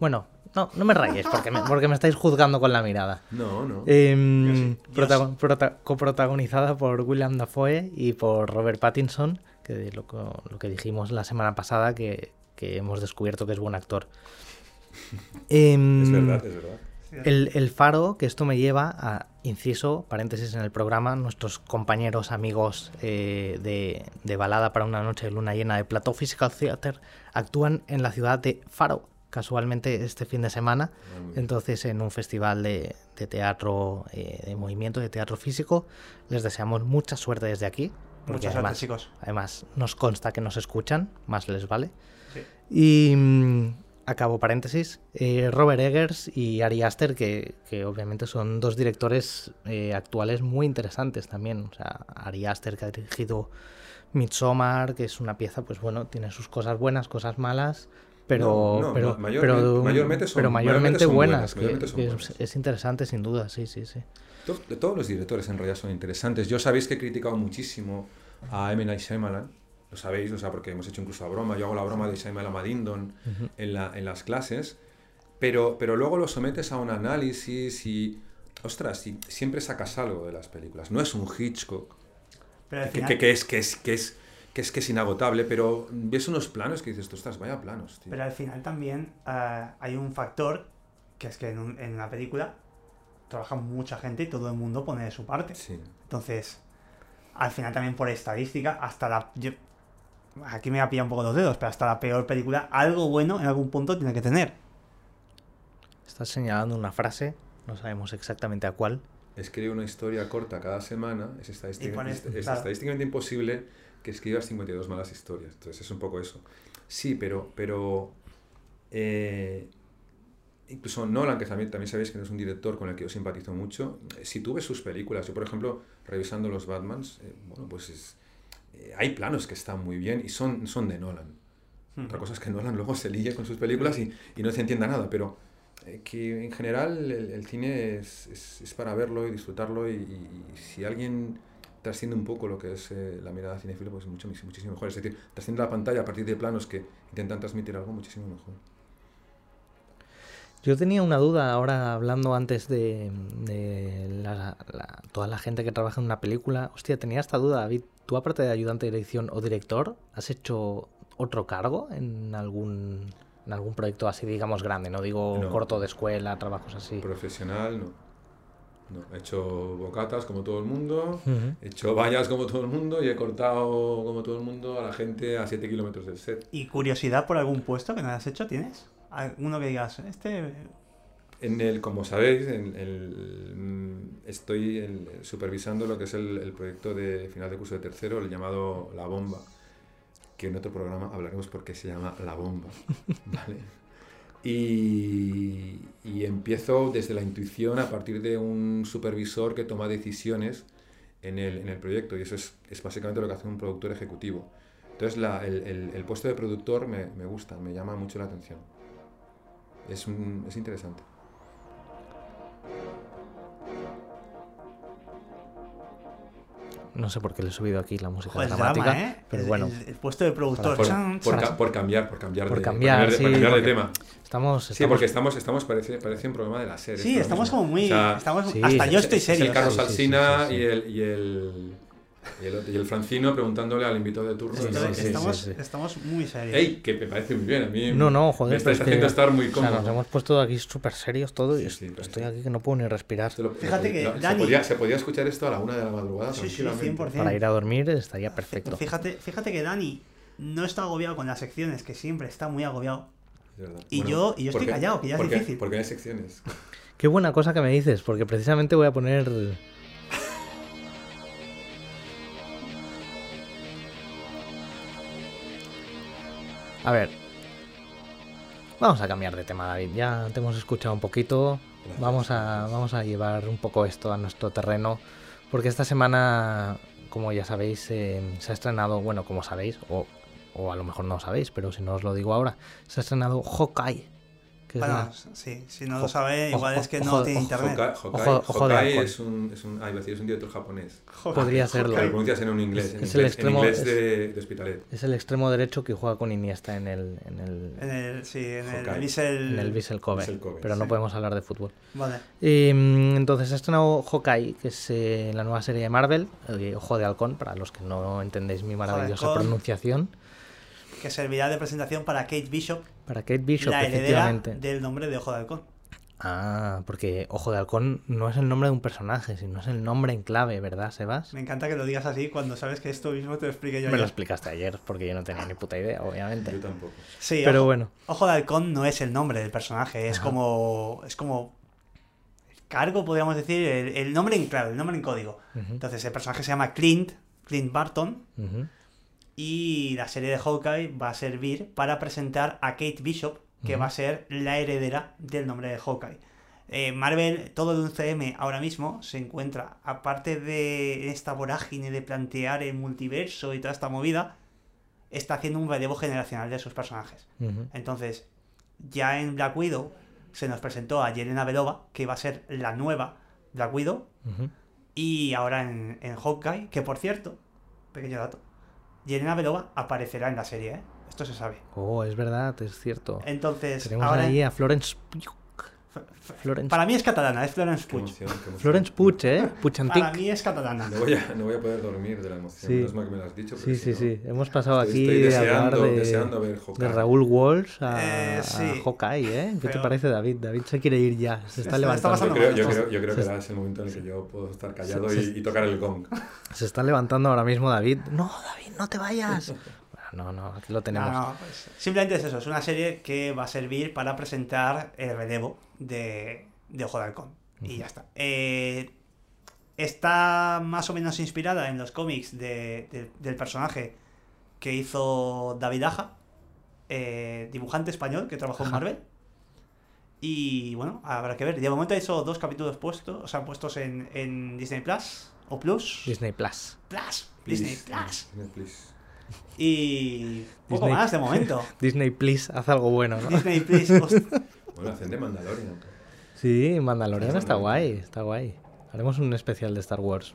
Bueno, no, no me rayes, porque me, porque me estáis juzgando con la mirada. No, no. Em, Yo sí. Yo protago- prota- coprotagonizada por William Dafoe y por Robert Pattinson, que lo, lo que dijimos la semana pasada, que, que hemos descubierto que es buen actor. <laughs> Em, es verdad, es verdad. El, el faro, que esto me lleva a, inciso, paréntesis en el programa, nuestros compañeros, amigos eh, de, de Balada para una noche de luna llena de Plateau Physical Theater actúan en la ciudad de Faro, casualmente este fin de semana. Ah. Entonces, en un festival de, de teatro, eh, de movimiento, de teatro físico, les deseamos mucha suerte desde aquí. Porque Mucha suerte, además, chicos. además nos consta que nos escuchan, más les vale. Sí. Y mm, acabo paréntesis, eh, Robert Eggers y Ari Aster, que, que obviamente son dos directores eh, actuales muy interesantes también. O sea, Ari Aster que ha dirigido Midsommar, que es una pieza, pues bueno, tiene sus cosas buenas, cosas malas, pero, No, no, pero, ma- mayormente- pero, mayormente son- pero mayormente mayormente son buenas, buenas, mayormente son buenas. es, es interesante sin duda, sí, sí, sí. Todos los directores en realidad son interesantes. Yo sabéis que he criticado muchísimo a M. Night Shyamalan. Lo sabéis, o sea, porque hemos hecho incluso la broma. Yo hago la broma de Shyamalan Madindon en, la, en las clases. Pero, pero luego lo sometes a un análisis y... Ostras, y siempre sacas algo de las películas. No es un Hitchcock, Pero que, final, que- que es, que, es, que, es, que, es, que es inagotable, pero ves unos planos que dices, ostras, vaya planos, tío. pero al final también eh, hay un factor que es que en, un- en una película trabaja mucha gente y todo el mundo pone de su parte. Sí. Entonces, al final también por estadística, hasta la... yo- aquí me va a pillar un poco los dedos, pero hasta la peor película, algo bueno en algún punto tiene que tener. Estás señalando una frase, no sabemos exactamente a cuál, escribe una historia corta cada semana, es, estadística- pones- es- es claro. estadísticamente imposible que escribas 52 malas historias. Entonces es un poco eso. Sí, pero, pero eh, incluso Nolan, que también, también sabéis que no es un director con el que yo simpatizo mucho, si tú ves sus películas, yo por ejemplo, revisando los Batmans, eh, bueno, pues es- eh, hay planos que están muy bien y son, son de Nolan. Hmm. Otra cosa es que Nolan luego se ligue con sus películas y, y no se entienda nada, pero eh, que en general el, el cine es, es- es para verlo y disfrutarlo y, y- y si alguien trasciende un poco lo que es eh, la mirada cinéfila, pues mucho, muchísimo mejor. Es decir, trasciende la pantalla a partir de planos que intentan transmitir algo muchísimo mejor. Yo tenía una duda ahora hablando antes de, de la- la- toda la gente que trabaja en una película. Hostia, tenía esta duda, David. ¿Tú aparte de ayudante de dirección o director, has hecho otro cargo en algún, en algún proyecto así, digamos, grande? No digo No. corto de escuela, trabajos así. Profesional, no. No, he hecho bocatas como todo el mundo, he hecho vallas como todo el mundo y he cortado como todo el mundo a la gente a 7 kilómetros del set. ¿Y curiosidad por algún puesto que no hayas hecho tienes? ¿Alguno que digas, este... En el, como sabéis, en el, mm, estoy supervisando lo que es el, el proyecto de final de curso de tercero, el llamado La Bomba, que en otro programa hablaremos por qué se llama La Bomba. <laughs> ¿vale? Y, y empiezo desde la intuición a partir de un supervisor que toma decisiones en el, en el proyecto, y eso es, es básicamente lo que hace un productor ejecutivo. Entonces, la- el, el- el puesto de productor me, me gusta, me llama mucho la atención. Es, un- es interesante. No sé por qué le he subido aquí la música Joder, dramática, drama, ¿eh? pero El- bueno, El, el puesto de productor. Por, chan, por chan. ca- por cambiar, por cambiar Por de, cambiar, de- sí, por cambiar de tema. estamos, Sí, estamos- porque estamos, estamos parece, parece un programa de la serie. Sí, estamos como muy... estamos, sí, hasta es- yo estoy Es serio. el Carlos sí, sí, sí, Alsina sí, sí. Y, el, y, el, y, el, y el Francino preguntándole al invitado de turno. Sí, Estoy- sí, sí, estamos, sí, sí. estamos muy serios. ¡Ey! Que me parece muy bien. A mí No, no, joder, me estáis es haciendo que, estar muy o sea, cómodo. nos hemos puesto aquí súper serios todo y estoy sí. aquí que no puedo ni respirar. Lo- Fíjate que se, Dani- podía, se podía escuchar esto a la una de la madrugada. Sí, sí, tranquilamente. 100%. Para ir a dormir estaría perfecto. Fíjate, fíjate que Dani no está agobiado con las secciones, que siempre está muy agobiado. Es. Y yo- y yo estoy callado, que ya es difícil. Porque hay secciones. Qué buena cosa que me dices, porque precisamente voy a poner... A ver. Vamos a cambiar de tema, David. Ya te hemos escuchado un poquito. Vamos a, vamos a llevar un poco esto a nuestro terreno. Porque esta semana, como ya sabéis, eh, se ha estrenado, bueno, como sabéis, o, o a lo mejor no lo sabéis, pero si no os lo digo ahora, se ha estrenado Hawkeye. Que es Bueno, sí, si no lo sabe, igual es que no tiene internet. Halcón. es un, es un, iba a decir, es un director japonés. Podría serlo. Que lo pronuncias en un inglés. Es- en es el en extremo- inglés de, de Hospitalet. Es el extremo derecho que juega con Iniesta en el, en el, En el, sí, en el en el Vissel Kobe, Vissel Kobe, pero no podemos hablar de fútbol. Vale. Eh, entonces ha estrenado Hawkeye, que es eh, la nueva serie de Marvel, eh, Ojo de Halcón, para los que no entendéis mi maravillosa pronunciación. Que servirá de presentación para Kate Bishop, Para Kate Bishop, la efectivamente. del nombre de Ojo de Halcón. Ah, porque Ojo de Halcón no es el nombre de un personaje, sino es el nombre en clave, ¿verdad, Sebas? Me encanta que lo digas así cuando sabes que esto mismo te lo expliqué yo. Me lo explicaste ayer, porque yo no tenía ni puta idea, obviamente. Yo tampoco. Sí, Pero ojo, bueno. Ojo de Halcón no es el nombre del personaje, es Ajá. como. Es como. El cargo, podríamos decir, el, el nombre en clave, el nombre en código. Entonces, el personaje se llama Clint, Clint Barton. Y la serie de Hawkeye va a servir para presentar a Kate Bishop, que va a ser la heredera del nombre de Hawkeye. Eh, Marvel, todo de un CM ahora mismo se encuentra, aparte de esta vorágine de plantear el multiverso y toda esta movida, está haciendo un relevo generacional de sus personajes. Entonces, ya en Black Widow se nos presentó a Yelena Belova, que va a ser la nueva Black Widow, y ahora en, en Hawkeye, que por cierto, pequeño dato, Yelena Belova aparecerá en la serie, ¿eh? Esto se sabe. Oh, es verdad, es cierto. Entonces, Tenemos ahora... ahí a Florence Pugh. Florence, Para mí es catalana, es Florence Qué Puig. emoción, qué emoción. Florence Puch, ¿eh? Puchantic. Para mí es catalana. No voy, a, no voy a poder dormir de la emoción. Sí. Menos mal que me lo has dicho. Sí, sí, si no- sí. Hemos pasado Estoy- aquí estoy de hablar deseando- de, deseando ver de Raúl Walsh a, Eh, a sí. Hawkeye, ¿eh? ¿Qué te Pero- parece, David? David se quiere ir ya. Se está Se está levantando. Yo creo, yo creo, yo creo que se- ahora es el momento en el que yo puedo estar callado se- y, y tocar el gong. Se está levantando ahora mismo David. No, David, no te vayas. <laughs> No, no, aquí lo tenemos. No, no, pues, simplemente es eso, es una serie que va a servir para presentar el relevo de, de Ojo de Halcón. Y ya está. Eh, está más o menos inspirada en los cómics de- de- del personaje que hizo David Aja, eh, dibujante español que trabajó en. Marvel. Y bueno, habrá que ver. De momento hizo dos capítulos puestos, o sea, puestos en, en Disney Plus o Plus. Disney Plus. Plus, Please, Disney Plus. Disney, please. Y poco Disney- más de momento. <laughs> Disney Please, haz algo bueno, ¿no? Disney Plus. host- <laughs> Bueno, hacen de Mandalorian. Sí, Mandalorian está guay, está guay. Haremos un especial de Star Wars.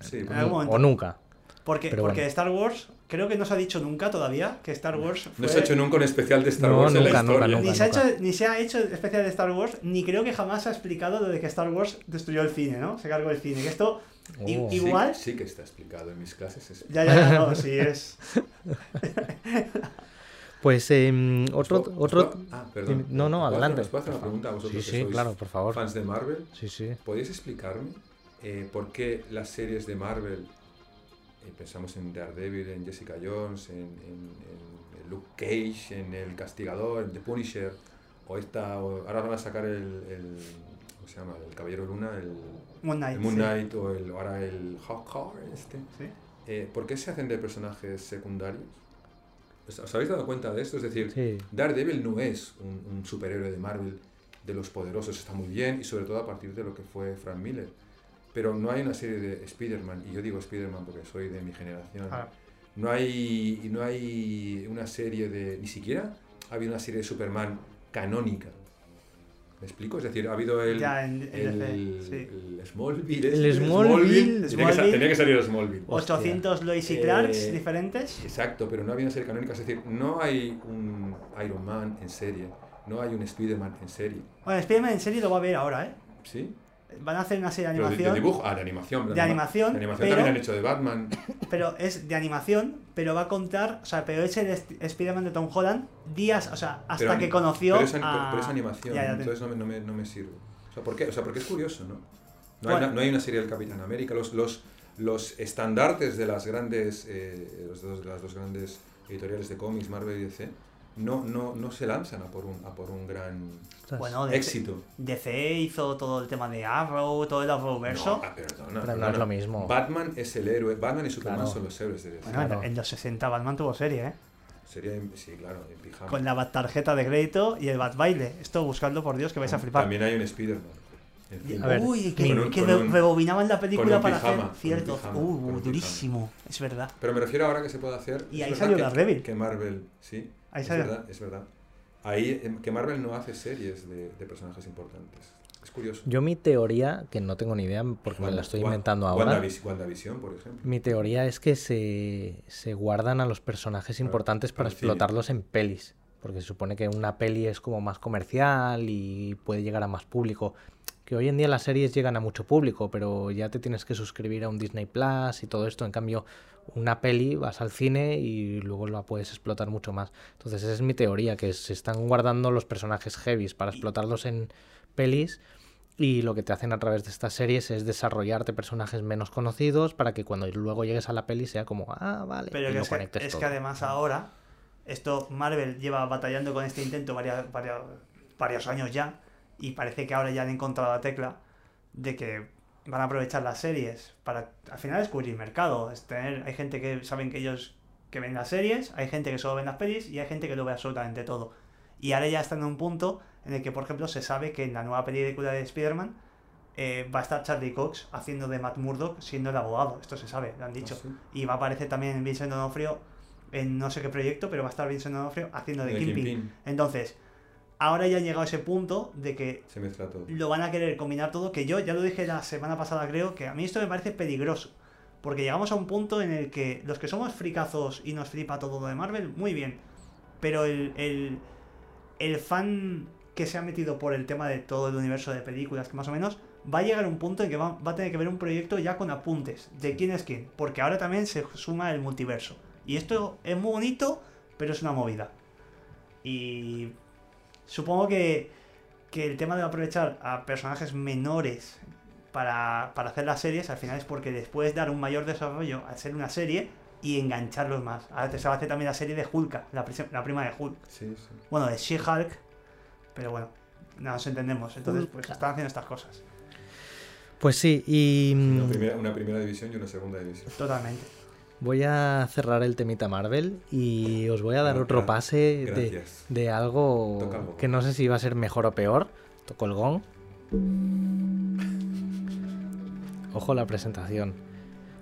Sí, En pues, algún momento. O nunca. Porque, Pero porque bueno. Star Wars, creo que no se ha dicho nunca todavía que Star Wars no se ha hecho nunca un especial de Star No, Wars en nunca, la nunca, historia. nunca. Ni se, ha hecho, ni se ha hecho especial de Star Wars, ni creo que jamás se ha explicado lo de que Star Wars destruyó el cine, ¿no? Se cargó el cine. Que esto, Oh. Sí, igual. Sí, que está explicado en mis clases. es- Ya, ya, ya, no, sí <laughs> es. Pues em, otro... ¿Os puedo- otro... os puedo- Ah, perdón. No, no, ¿Os puedo hacer- adelante. ¿Os puedo hacer una pregunta a vosotros Sí, que sí, sois claro, por favor. fans de Marvel? Sí, sí. ¿Podéis explicarme eh, por qué las series de Marvel, eh, pensamos en Daredevil, en Jessica Jones, en, en- en Luke Cage, en El Castigador, en The Punisher, o esta, o ahora van a sacar el, el- ¿cómo se llama? El Caballero Luna, el, Moon Knight. el Moon sí. Knight, o el, ahora el Hawkeye, este. Sí. Eh, ¿Por qué se hacen de personajes secundarios? ¿Os habéis dado cuenta de esto? Es decir, Sí. Daredevil no es un, un superhéroe de Marvel de los poderosos, está muy bien, y sobre todo a partir de lo que fue Frank Miller. Pero no hay una serie de Spider-Man, y yo digo Spider-Man porque soy de mi generación. Ah, No, hay, y no hay una serie de. Ni siquiera ha habido una serie de Superman canónica. ¿Me explico? Es decir, ha habido el. Ya, en- el, DC, sí. el Smallville. El este, Smallville. Tenía, que, Smallville. tenía que salir el Smallville. Hostia. 800 Lois y Eh, Clarks diferentes. Exacto, pero no había una serie canónica, es decir, no hay un Iron Man en serie, no hay un Spider-Man en serie, Bueno, Spider-Man en serie lo va a ver ahora, ¿eh? ¿sí? Van a hacer una serie de Pero de, animación. de dibujo, ah, de animación, De ¿verdad? animación, De animación pero- también han hecho de Batman. <coughs> Pero es de animación, pero va a contar, o sea, pero es el Spider-Man de Tom Holland días, o sea, hasta pero, que conoció Pero es, a... pero es animación, Ya, ya te- entonces no me, no, me, no me sirve. O sea, ¿por qué? O sea, porque es curioso, ¿no? No, Bueno. hay, una- no hay una serie del Capitán América, los, los, los estandartes de las grandes, eh, los dos, las dos grandes editoriales de cómics, Marvel y DC, no, no, no se lanzan a por un, a por un gran Ostras. Bueno, DC, éxito. DC hizo todo el tema de Arrow, todo el Arrowverso. No, ah, perdona, Pero no perdona. es lo mismo. Batman es el héroe. Batman y Superman Claro. son los héroes de DC. Bueno, en- Claro. en los 60 Batman tuvo serie, ¿eh? Sería, sí, claro, en pijama. Con la Bat tarjeta de crédito y el Bat baile. Esto buscadlo por Dios que vais a flipar. También hay un Spider-Man. A ver, Uy, que, un- que con re- un- rebobinaban la película para pijama, hacer cierto. pijama, Uh, pijama. durísimo, es verdad. Pero me refiero ahora que se puede hacer. Y ahí salió que- Daredevil. Que Marvel, sí. Ahí es verdad, es verdad. Ahí, em, que Marvel no hace series de, de personajes importantes. Es curioso. Yo mi teoría, que no tengo ni idea porque me la estoy Wanda- inventando ahora, WandaVis- WandaVision, por ejemplo. mi teoría es que se, se guardan a los personajes importantes para para cine. explotarlos en pelis. Porque se supone que una peli es como más comercial y puede llegar a más público. Que hoy en día las series llegan a mucho público, pero ya te tienes que suscribir a un Disney Plus y todo esto. En cambio, una peli vas al cine y luego la puedes explotar mucho más. Entonces, esa es mi teoría, que se están guardando los personajes heavies para explotarlos en pelis. Y lo que te hacen a través de estas series es desarrollarte personajes menos conocidos para que cuando luego llegues a la peli sea como, ah, vale, Pero y que es, que, conectes es todo. que además ahora, esto Marvel lleva batallando con este intento varias, varias- varios años ya, y parece que ahora ya han encontrado la tecla de que van a aprovechar las series para al final descubrir mercado. Es tener, hay gente que saben que ellos que ven las series, hay gente que solo ven las pelis y hay gente que lo ve absolutamente todo. Y ahora ya están en un punto en el que, por ejemplo, se sabe que en la nueva película de Spider-Man eh, va a estar Charlie Cox haciendo de Matt Murdock siendo el abogado. Esto se sabe, lo han dicho. Ah, sí. Y va a aparecer también Vincent D'Onofrio en no sé qué proyecto, pero va a estar Vincent D'Onofrio haciendo de, De Kingpin. Kingpin. Entonces, ahora ya han llegado a ese punto de que Se mezcla todo. lo van a querer combinar todo, que yo ya lo dije la semana pasada creo, que a mí esto me parece peligroso. Porque llegamos a un punto en el que los que somos fricazos y nos flipa todo lo de Marvel, muy bien. Pero el, el, el fan que se ha metido por el tema de todo el universo de películas, que más o menos, va a llegar a un punto en que va, va a tener que ver un proyecto ya con apuntes de quién es quién. Porque ahora también se suma el multiverso. Y esto es muy bonito, pero es una movida. Y supongo que, que el tema de aprovechar a personajes menores para, para hacer las series, al final es porque les puedes dar un mayor desarrollo al ser una serie y engancharlos más. Ahora te se va a hacer también la serie de Hulk, la, la prima de Hulk. Sí, sí. Bueno, de She-Hulk, pero bueno, no nos entendemos. Entonces, pues están haciendo estas cosas. Pues sí, y Una mm, primera, una primera división y una segunda división. Totalmente. Voy a cerrar el temita Marvel y os voy a dar otro pase de, algo que no sé si va a ser mejor o peor. Toco el gong. Ojo la presentación.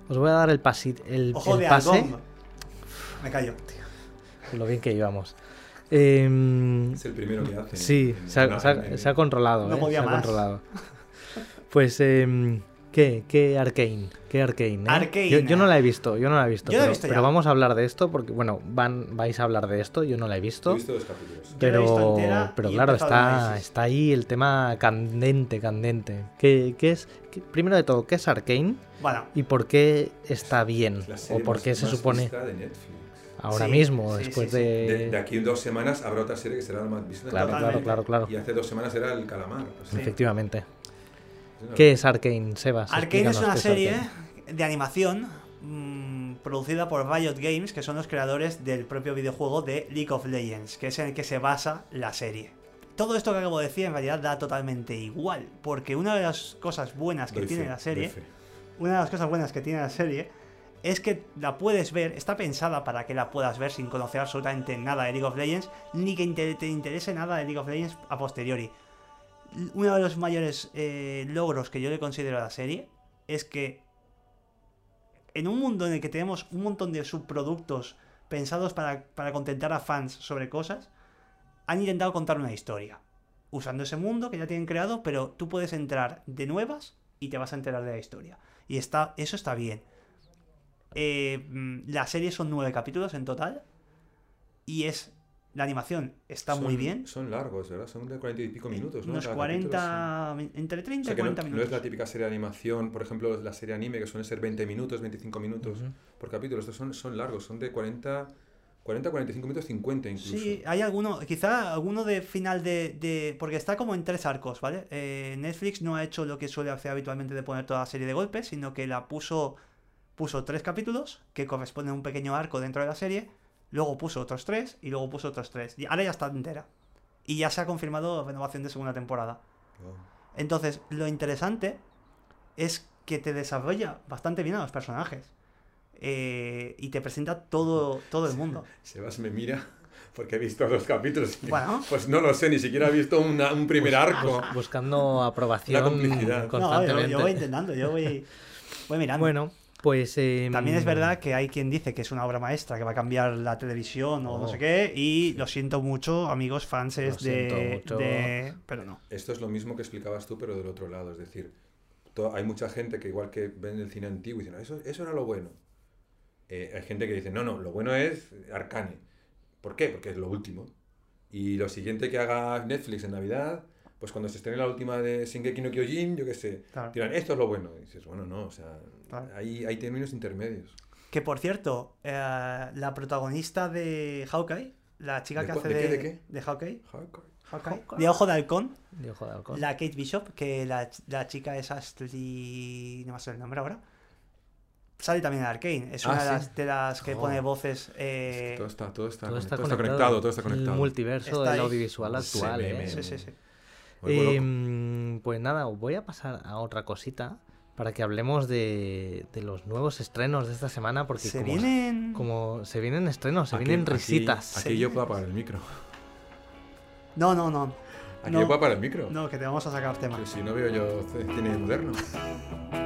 Os voy a dar el, pasi el, Ojo el de pase. Me callo. Lo bien que íbamos. Em, Es el primero que hace. sí, se ha, en- se ha- en- se ha controlado. No eh, podía se ha más. controlado. Pues, em, ¿qué? ¿Qué Arcane? ¿Qué Arcane? eh? Arcane. Yo, yo no la he visto, yo no la he visto. Yo la he pero, visto pero vamos a hablar de esto porque, bueno, van, vais a hablar de esto, yo no la he He visto. dos capítulos. He visto Pero, entera pero he claro, está, está ahí el tema candente, candente. ¿Qué, qué es? qué- primero de todo, ¿qué es Arcane? Bueno, ¿Y por qué está bien? La ¿O por más- qué se más supone vista de Netflix. ahora Sí, mismo, sí, después sí, sí. de... De, de aquí en dos semanas habrá otra serie que será la más vista. Claro, claro, claro, claro. Y hace dos semanas era el calamar. o sea, Efectivamente. ¿Qué es Arcane, Sebas? Arcane es una serie de animación mm, producida por Riot Games, que son los creadores del propio videojuego de League of Legends, que es en el que se basa la serie. Todo esto que acabo de decir en realidad da totalmente igual, porque una de las cosas buenas que Doy tiene fe, la serie, una de las cosas buenas que tiene la serie es que la puedes ver, está pensada para que la puedas ver sin conocer absolutamente nada de League of Legends, ni que te interese nada de League of Legends a posteriori. Uno de los mayores eh, logros que yo le considero a la serie es que en un mundo en el que tenemos un montón de subproductos pensados para, para contentar a fans sobre cosas, han intentado contar una historia. Usando ese mundo que ya tienen creado, pero tú puedes entrar de nuevas y te vas a enterar de la historia. Y está, eso está bien. Eh, mm, la serie son nueve capítulos en total. Y es. La animación está muy bien. Son largos, ¿verdad? Son de cuarenta y pico minutos, ¿no? Unos Cada 40. min- Entre capítulo, 30 sí. O sea, y que no, 40 no minutos. es la típica serie de animación, por ejemplo, la serie anime, que suelen ser 20 minutos, 25 minutos por capítulo. Estos son, son largos, son de 40, 40, 45 minutos, 50 incluso. Sí, hay alguno, quizá alguno de final de, de- Porque está como en tres arcos, ¿vale? Eh, Netflix no ha hecho lo que suele hacer habitualmente de poner toda la serie de golpes, sino que la puso. Puso tres capítulos que corresponden a un pequeño arco dentro de la serie. Luego puso otros tres y luego puso otros tres. Y ahora ya está entera. Y ya se ha confirmado renovación de segunda temporada. Wow. Entonces, lo interesante es que te desarrolla bastante bien a los personajes. Eh, y te presenta todo, todo el <laughs> mundo. Sebas me mira porque he visto dos capítulos. y- Bueno. Pues no lo sé, ni siquiera he visto una- un primer arco. Bus- buscando <laughs> aprobación La complicidad. No, yo, constantemente. yo voy intentando, yo voy, voy mirando. Bueno, pues... em, También es verdad que hay quien dice que es una obra maestra, que va a cambiar la televisión o no Oh. sé qué, y lo siento mucho, amigos fans Lo de, de- Pero no. Esto es lo mismo que explicabas tú, pero del otro lado. Es decir, to- hay mucha gente que igual que ven el cine antiguo y dicen, "Ah, eso, eso era lo bueno. Eh, hay gente que dice, no, no, lo bueno es Arcane. ¿Por qué? Porque es lo último. Y lo siguiente que haga Netflix en Navidad, pues cuando se estrene la última de Shingeki no Kyojin, yo qué sé, Claro. dirán, esto es lo bueno. Y dices, bueno, no, o sea, Claro. hay, hay términos intermedios. Que por cierto, eh, la protagonista de Hawkeye, la chica ¿De que hace de de, qué, de qué? de Hawkeye. Hawkeye, Hawkeye. de Ojo de Halcón, de Ojo de Halcón. la Kate Bishop, que la, la chica es Ashley. No me sé el nombre ahora. Sale también en Arkane. Es Ah, una de, sí. las, de las que Oh. pone voces. eh, Todo está, todo está, todo conectado, está todo está conectado. conectado, todo está El conectado. multiverso Está del audiovisual actual, ve, ¿eh? sí, sí, sí. Em, pues nada, os voy a pasar a otra cosita para que hablemos de, de los nuevos estrenos de esta semana porque Se como, vienen. como se vienen estrenos, se Aquí- vienen risitas. Aquí, yo puedo apagar el micro. No, no, no. Aquí No. yo puedo apagar el micro. No, que te vamos a sacar tema. Pero si no veo yo cine moderno. <laughs>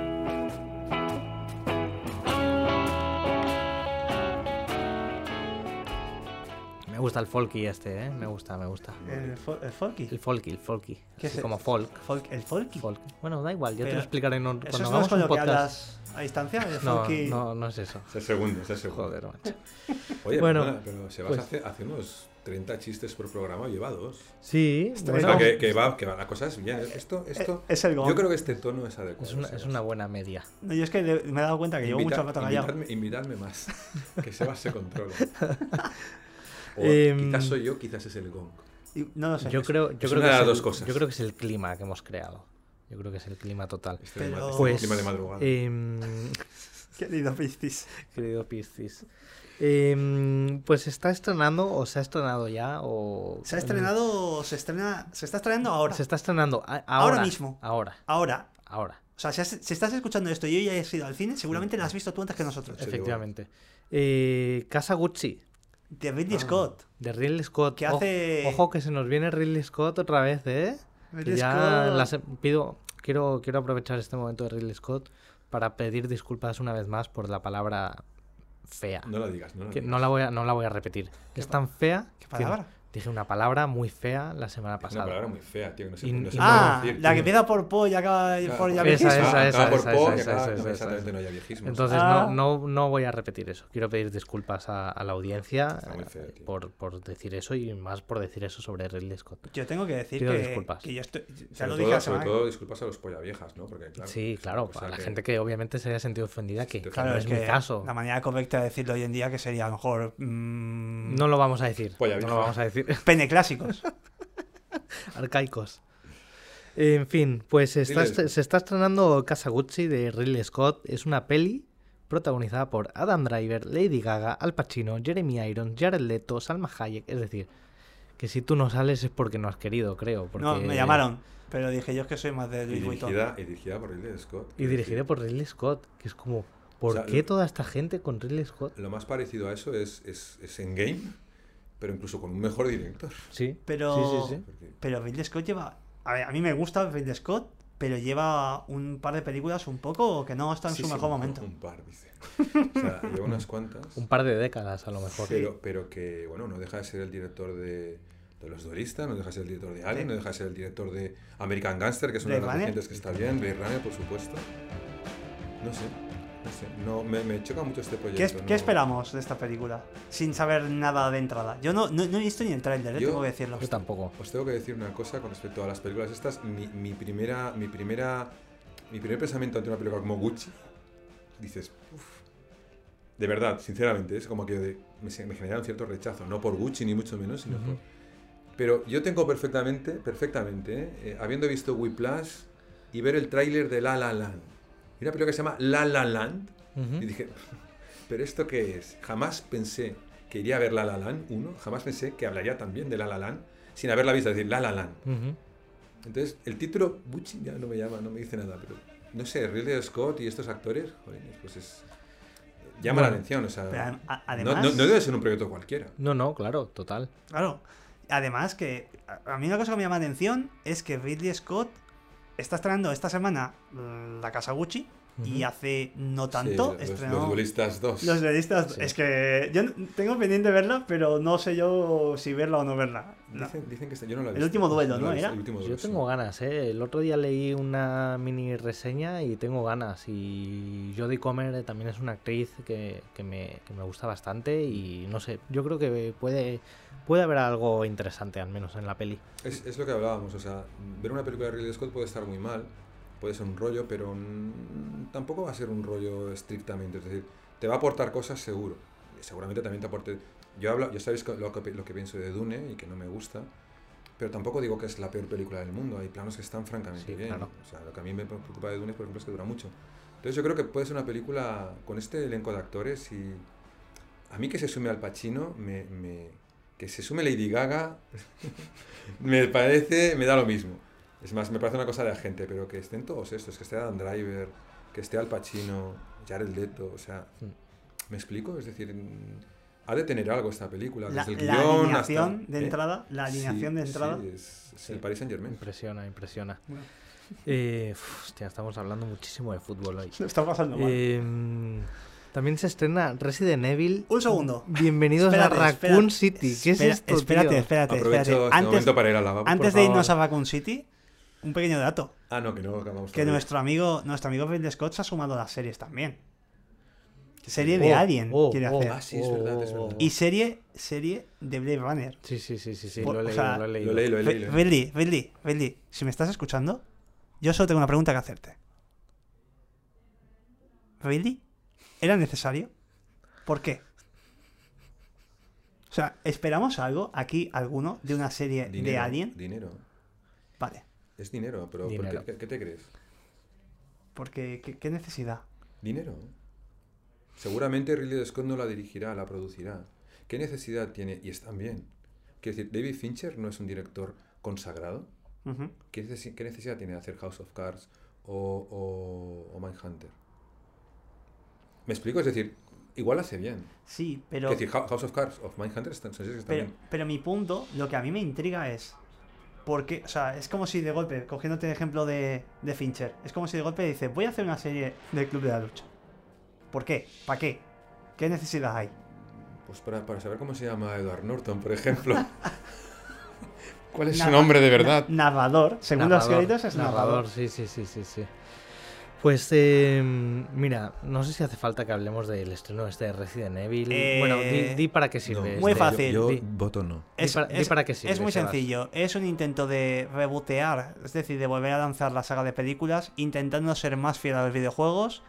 gusta el folky este, ¿eh? Me gusta, me gusta. El, fo- el folky. El folky, el folky. ¿Qué es como folk. Folk- el folky. folk. Bueno, da igual, ya te lo explicaré en un- ¿Eso cuando no es hagamos un lo que podcast. hablas a distancia? El <laughs> No, folky. no, no es eso. Es el segundo, es el segundo. Joder, macho. <laughs> Oye, Bueno, perdona, pero se vas pues- a hacer hace unos 30 chistes por programa, lleva dos. Sí, Está O bueno, sea, que, que va, que va, la cosa es bien. Esto, esto, Eh, Es el gong. yo creo que este tono es adecuado. es, una, es una buena media. No, yo es que me he dado cuenta que llevo Invita- mucho rato callado. invitadme, invitadme más. <laughs> Que Sebas se controla. O Em, quizás soy yo, quizás es el gong. Y- No lo sé. Yo creo, yo es creo una que de el- dos cosas. Yo creo que es el clima que hemos creado. Yo creo que es el clima total. Este Pero- ma- este Pues, clima de madrugada. em, <laughs> Querido Piscis. querido Piscis. em, pues está estrenando, o se ha estrenado ya, o... Se ha estrenado. Se estrena. Se está estrenando ahora. Se está estrenando a- ahora. Ahora mismo. Ahora, Ahora. ahora. O sea, si, has- si estás escuchando esto y hoy ya has ido al cine, seguramente la has visto tú antes que nosotros. Efectivamente. Eh, Casa Gucci, De Ridley Ah. Scott. de Ridley Scott. Que Ojo- hace- Ojo, que se nos viene Ridley Scott otra vez, ¿eh? Ridley ya Scott. la se- pido, quiero, quiero aprovechar este momento de Ridley Scott para pedir disculpas una vez más por la palabra fea. No la digas, no la que digas. no la voy a, no la voy a repetir. Es tan fea ¿Qué que palabra? Dije una palabra muy fea la semana Es una pasada. palabra muy fea, tío. que No sé, Y- no sé y cómo Ah, decir, la que empieza por po y acaba Claro, por ya Esa, viejísimo. esa, acaba por esa, po y esa, acaba- esa, no, esa, exactamente, esa. Entonces Ah. no, no, no voy a repetir eso. Quiero pedir disculpas a, a la audiencia por, por decir eso y más por decir eso sobre Ridley Scott. Yo tengo que decir Pido que, disculpas. que yo estoy. Ya sobre lo todo, dije sobre todo disculpas a los polla viejas, ¿no? Porque, claro, sí, claro, una cosa a la que- gente que obviamente se haya sentido ofendida, que, Claro, no es es mi caso. la manera correcta de decirlo hoy en día que sería a lo mejor mm, No lo vamos a decir. No lo vamos a decir. <laughs> pene clásicos. <laughs> Arcaicos. En fin, pues se está, se está estrenando Casa Gucci de Ridley Scott. Es una peli protagonizada por Adam Driver, Lady Gaga, Al Pacino, Jeremy Irons, Jared Leto, Salma Hayek. Es decir, que si tú no sales es porque no has querido, creo. Porque... No, me llamaron, pero dije yo es que soy más de Y Louis Vuitton. y dirigida por Ridley Scott. Y dirigida por Ridley Scott, que es como, ¿por O sea, qué lo- toda esta gente con Ridley Scott? Lo más parecido a eso es, es, es Endgame, pero incluso con un mejor director. Sí, Pero, sí, sí, sí. Porque- pero Ridley Scott lleva. A, ver, a mí me gusta Ridley Scott, pero lleva un par de películas un poco que no están en Sí, su sí, mejor un- momento. Un par, dice. O sea, lleva <laughs> unas cuantas. Un par de décadas a lo mejor. Pero, pero que, bueno, no deja de ser el director de, de Los Duelistas, no deja de ser el director de Alien, Sí. no deja de ser el director de American Gangster, que es una de las recientes que está bien, Blade Runner, por supuesto. No sé, no sé. No, me, me choca mucho este proyecto. ¿Qué, es- no- qué esperamos de esta película? Sin saber nada de entrada. Yo no, no, no he visto ni el tráiler, eh, Yo- tengo que decirlo. Yo tampoco. Os tengo que decir una cosa con respecto a las películas estas. Mi, mi primera, mi primera, mi primer pensamiento ante una película como Gucci, dices, uff, de verdad, sinceramente, es como que de- me, me genera un cierto rechazo, no por Gucci ni mucho menos, sino Ujú. por... Pero yo tengo perfectamente, perfectamente, ¿eh? Eh, habiendo visto Whiplash y ver el tráiler de La La Land, y una película que se llama La La Land, y dije, <laughs> ¿pero esto qué es? Jamás pensé que iría a ver La La Land, uno, jamás pensé que hablaría también de La La Land sin haberla visto, es decir, La La Land. Entonces, el título Gucci ya no me llama, no me dice nada, pero no sé, Ridley Scott y estos actores, joder, pues es. llama la atención, o sea. No, además, no- no debe ser un proyecto cualquiera. No, no, claro, total. claro. Además que a a mí una cosa que me llama la atención es que Ridley Scott está estrenando esta semana mm, La Casa Gucci y hace no Sí, tanto los, estrenó los duelistas 2. Los realistas. Sí. Es que yo tengo pendiente verla, pero no sé yo si verla o no verla. No. Dicen, dicen que está- yo no la he El último duelo, ¿no? ¿Era? El último Yo sí. tengo ganas, ¿eh? El otro día leí una mini reseña y tengo ganas. Y Jodie Comer también es una actriz que, que me, que me gusta bastante y no sé, yo creo que puede, puede haber algo interesante al menos en la peli. Es, es lo que hablábamos, o sea, ver una película de Ridley Scott puede estar muy mal, puede ser un rollo, pero tampoco va a ser un rollo estrictamente. Es decir, te va a aportar cosas seguro. Seguramente también te aporte. Yo hablo, ya sabéis lo que, lo que pienso de Dune y que no me gusta, pero tampoco digo que es la peor película del mundo. Hay planos que están francamente Sí, bien. claro. O sea, lo que a mí me preocupa de Dune, por ejemplo, es que dura mucho. Entonces yo creo que puede ser una película con este elenco de actores y a mí que se sume al Pacino, me, me- que se sume Lady Gaga, <laughs> me parece, me da lo mismo. Es más, me parece una cosa de agente, pero que estén todos estos, que esté Adam Driver, que esté Al Pacino, Jared Leto, o sea, Mm. ¿me explico? Es decir, mm, ha de tener algo esta película, La, desde el la guion alineación hasta- de ¿eh? entrada, la Sí, alineación de sí, entrada. es, es el Paris Saint Germain. Impresiona, impresiona. Bueno, Eh, hostia, estamos hablando muchísimo de fútbol hoy. <laughs> está pasando mal. Eh, también se estrena Resident Evil. Un segundo. Bienvenidos Espérate, a Raccoon City. ¿Qué espera- es esto, Espérate, tío? espérate, espérate. este Antes, momento para ir al lavabo. antes por de irnos a. Raccoon City, un pequeño dato. Ah, no, que no acabamos Que todavía. nuestro amigo, nuestro amigo Ridley Scott se ha sumado a las series también. Serie de Oh, Alien oh, quiere oh, hacer. Ah, sí, es verdad, es verdad. Y serie, serie de Blade Runner. Sí, sí, sí, sí, sí, Por- lo he o leído, sea, lo he leído. Lo leí, lo he leído. Ridley, Ridley, Ridley, si me estás escuchando, yo solo tengo una pregunta que hacerte. ¿Ridley? ¿Era necesario? ¿Por qué? O sea, ¿esperamos algo aquí, alguno, de una serie de Alien? Dinero. Vale. Es dinero, pero ¿por Dinero. qué, qué- qué te crees? Porque, ¿qué, qué necesidad? Dinero. Seguramente Ridley Scott no la dirigirá, la producirá. ¿Qué necesidad tiene? Y están bien. Quiero decir, David Fincher no es un director consagrado. Ujú. ¿Qué, necesi- qué necesidad tiene de hacer House of Cards o, o, o Mindhunter. ¿Me explico? Es decir, igual hace bien. Sí, pero, Es decir, Hou- House of Cards of Mindhunter están, están pero, bien. pero mi punto, lo que a mí me intriga es. Porque, o sea, es como si de golpe, cogiéndote el ejemplo de, de Fincher, es como si de golpe dice, voy a hacer una serie del Club de la Lucha. ¿Por qué? ¿Para qué? ¿Qué necesidad hay? Pues para, para saber cómo se llama Edward Norton, por ejemplo. <laughs> ¿Cuál es su nombre de verdad? na- narrador, según los créditos es narrador. sí, sí, sí, sí, sí. Pues eh, mira, no sé si hace falta que hablemos del estreno este de Resident Evil. Eh, bueno, di, di para qué sirve. muy este. fácil. Yo, Di- voto no. Di para- di para qué es sirve, muy Sebas. sencillo. Es un intento de rebotear, es decir, de volver a lanzar la saga de películas, intentando ser más fiel a los videojuegos.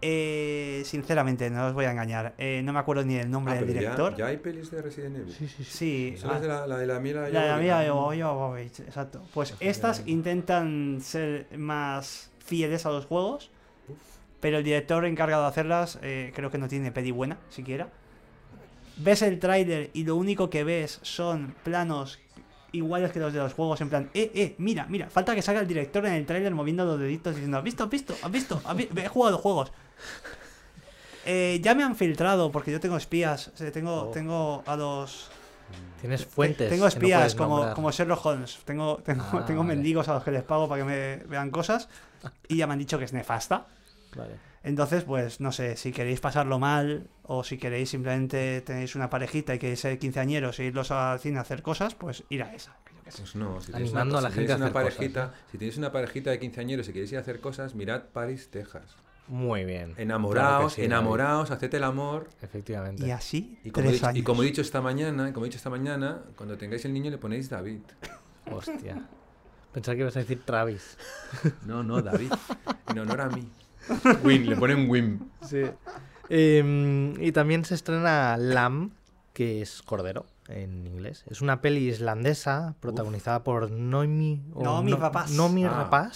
Eh, sinceramente, no os voy a engañar. eh, no me acuerdo ni del nombre Ah, del ya- director. Ya, hay pelis de Resident Evil. Sí, sí, sí. Sí, Son ah, de la, la de la Mila la de la Jovovich, exacto. Pues estas intentan ser más fieles a los juegos, pero el director encargado de hacerlas eh, creo que no tiene peli buena, siquiera. Ves el tráiler y lo único que ves son planos iguales que los de los juegos, en plan, eh, eh, mira, mira, falta que salga el director en el tráiler moviendo los deditos diciendo, ¿has visto, has visto, has visto? ¿Has vi- He jugado juegos. Eh, ya me han filtrado porque yo tengo espías, o sea, tengo, Oh. tengo a los Tienes fuentes. tengo no espías puedes como, nombrar. como Sherlock Holmes. Tengo, tengo, Ah, tengo mendigos a los que les pago para que me vean cosas. Y ya me han dicho que es nefasta. Vale. Entonces, pues no sé, si queréis pasarlo mal o si queréis simplemente tenéis una parejita y queréis ser quinceañeros e irlos al cine a hacer cosas, pues ir a esa. que yo qué sé. Pues no, si tienes Animando una, a la si gente tienes a una hacer cosas, parejita, si tienes una parejita de quinceañeros y queréis ir a hacer cosas, mirad Paris, Texas. Muy bien. Enamoraos, Claro sí, enamoraos, haced el amor. Efectivamente. Y así, Y como, he tres dicho, y años. como he dicho esta mañana, como he dicho esta mañana, cuando tengáis el niño le ponéis David. Hostia. Pensaba que ibas a decir Travis. <laughs> No, no, David. En honor a mí. <laughs> Win, le ponen Win. Sí. Em, y también se estrena Lamb, que es Cordero en inglés. Es una peli islandesa protagonizada por Noemi, o Noomi No- Rapace. Noomi Ah, vale.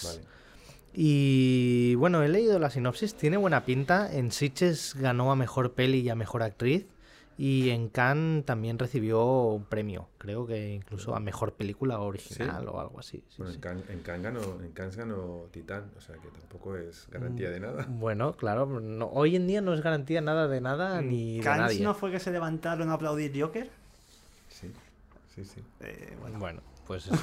Y bueno, he leído la sinopsis, tiene buena pinta. En Sitges ganó a mejor peli y a mejor actriz. Y en Cannes también recibió un premio, creo que incluso a mejor película original o algo así. sí, Bueno, sí. en Cannes en Cannes ganó, en Cannes ganó Titán, o sea que tampoco es garantía de nada. Bueno, claro, no- hoy en día no es garantía nada de nada ni de Cannes nadie. no fue que se levantaron a aplaudir Joker. Sí, sí, sí. Eh, bueno, Bueno, pues <laughs> eso.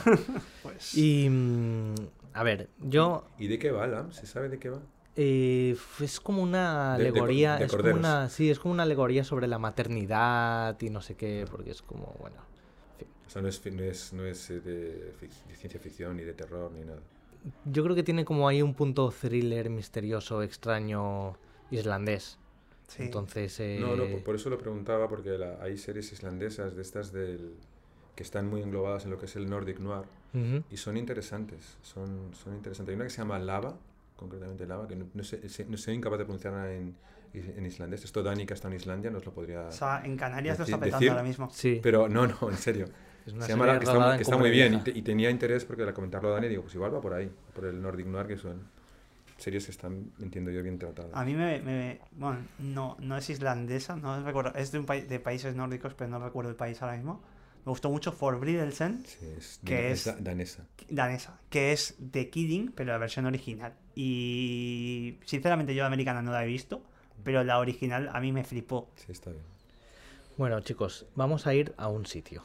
pues. Y mm, a ver, yo ¿Y de qué va, Lam? ¿Se sabe de qué va? Eh, es como una De- de alegoría, de es como una, sí, es como una alegoría sobre la maternidad y no sé qué, porque es como, bueno, en fin. O sea, no es, no es, no es eh, de, de ciencia ficción, ni de terror, ni nada. Yo creo que tiene como ahí un punto thriller misterioso, extraño, islandés. sí. Entonces, eh, No, no, por, por eso lo preguntaba, porque la- hay series islandesas de estas del que están muy englobadas en lo que es el Nordic Noir ujú. y son interesantes, son, son interesantes. Hay una que se llama Lava, concretamente Lava, que no, no sé, sé- no soy incapaz de pronunciarla en, en islandés. Esto Dani, que está en Islandia, nos lo podría... O sea, en Canarias lo está petando decir- ahora mismo. Sí, Pero no, no, en serio. es una Se llama La- que está, que está muy bien y, te- y tenía interés porque al comentarlo Dani digo, pues igual va por ahí, por el Nordic Noir, que son series que están, entiendo yo, bien tratadas. A mí me, me- bueno, no, no es islandesa, no recuerdo, es de un país de países nórdicos, pero no recuerdo el país ahora mismo. Me gustó mucho For Bridelsen, Sí, es, que es- da- danesa. danesa, que es The Kidding, pero la versión original. Y sinceramente yo la americana no la he visto, pero la original a mí me flipó. Sí, está bien. Bueno, chicos, vamos a ir a un sitio.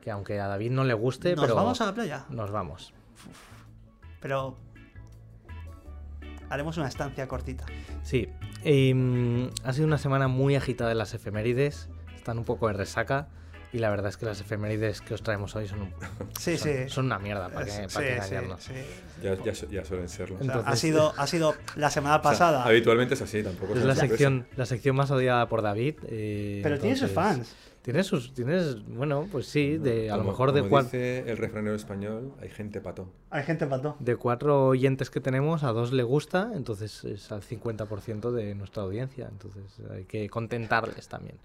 Que aunque a David no le guste, Nos pero vamos a la playa, nos vamos. pero haremos una estancia cortita. Sí, em, ha sido una semana muy agitada en las efemérides. Están un poco de resaca. Y la verdad es que las efemérides que os traemos hoy son, un- <laughs> Sí, son, sí. son una mierda, para que, sí, para que sí, engañarnos. sí. Ya, ya, ya suelen serlo. O sea, ha, Entonces- sido, <laughs> ha sido la semana O sea, pasada, habitualmente es así, tampoco Es una la sección, la sección más odiada por David. eh, pero tiene sus entonces- fans. Tiene sus, tienes, bueno, pues sí, de, a lo Como- mejor de, como cua- dice el refranero español, hay gente pato. Hay gente pató. de cuatro oyentes que tenemos, a dos le gusta, entonces es al 50% de nuestra audiencia, entonces hay que contentarles también.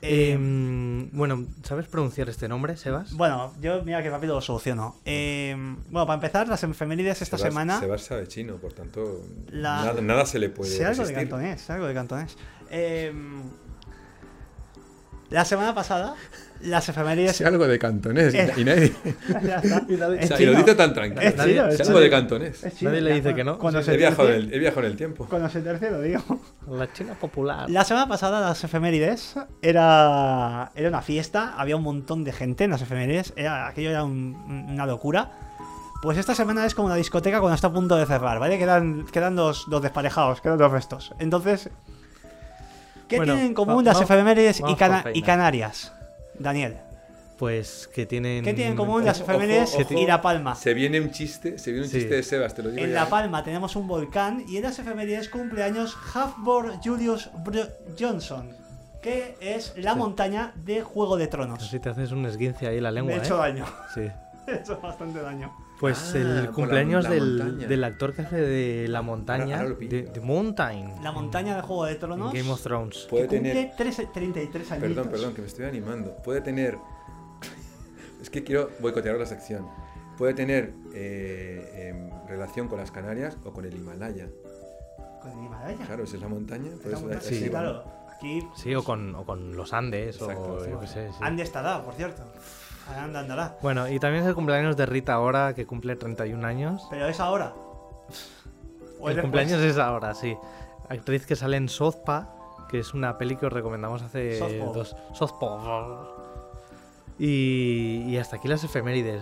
Eh, Em, bueno, ¿sabes pronunciar este nombre, Sebas? Bueno, yo mira que rápido lo soluciono. Eh, bueno, para empezar, las efemérides esta Sebas- semana. Sebas sabe chino, por tanto, La- nada, nada se le puede Sé algo de cantonés, algo de cantonés. La semana pasada, las efemérides. Sé algo de cantonés y- Eh. y nadie. <laughs> Ya está. O Es sea, y lo dice tan tranquilo. Es chino, es chino. algo de cantonés. Es chino, Nadie le dice que no. Cuando se He viajado, en el, he viajado en el tiempo. Cuando se tercie lo digo. La China popular. La semana pasada las efemérides era, era una fiesta, había un montón de gente en las efemérides, era, aquello era un- una locura. Pues esta semana es como una discoteca cuando está a punto de cerrar, ¿vale? Quedan, quedan los, los desparejados, quedan los restos. Entonces, ¿qué Bueno, tienen en común las efemérides y, Cana-. Canarias? Daniel, Pues que tienen. ¿qué tienen en común las efemérides y La Palma? Se viene un chiste, se viene un Sí. chiste de Sebas, te lo digo En ya. La Palma tenemos un volcán y en las efemérides cumpleaños Halfbor Julius Johnson, que es la Sí. montaña de Juego de Tronos. Casi te haces un esguince ahí en la lengua, Me he hecho ¿eh? daño. Sí. <laughs> Me he hecho bastante daño. Pues Ah, el cumpleaños la del, del actor que hace de la montaña, ahora lo pillo. de, de Mountain, La montaña de Juego de en Tronos. Game of Thrones. que Puede cumple tener. 13 33 años. Perdón, perdón, que me estoy animando. Puede tener. <laughs> Es que quiero boicotear la sección. Puede tener eh, em, relación con las Canarias o con el Himalaya. Con el Himalaya. Claro, esa es la montaña. Por eso montaña- sí, claro. Aquí Sí, o con, o con los Andes, Exacto, o sí. yo qué sé. sí. Andy estará, por cierto. Anda, andará. Bueno, y también es el cumpleaños de Rita ahora, que cumple 31 años. Pero es ahora. O El cumpleaños es ahora, sí. Actriz que sale en Sozpa, que es una peli que os recomendamos hace dos. Sozpa. Y, y hasta aquí las efemérides.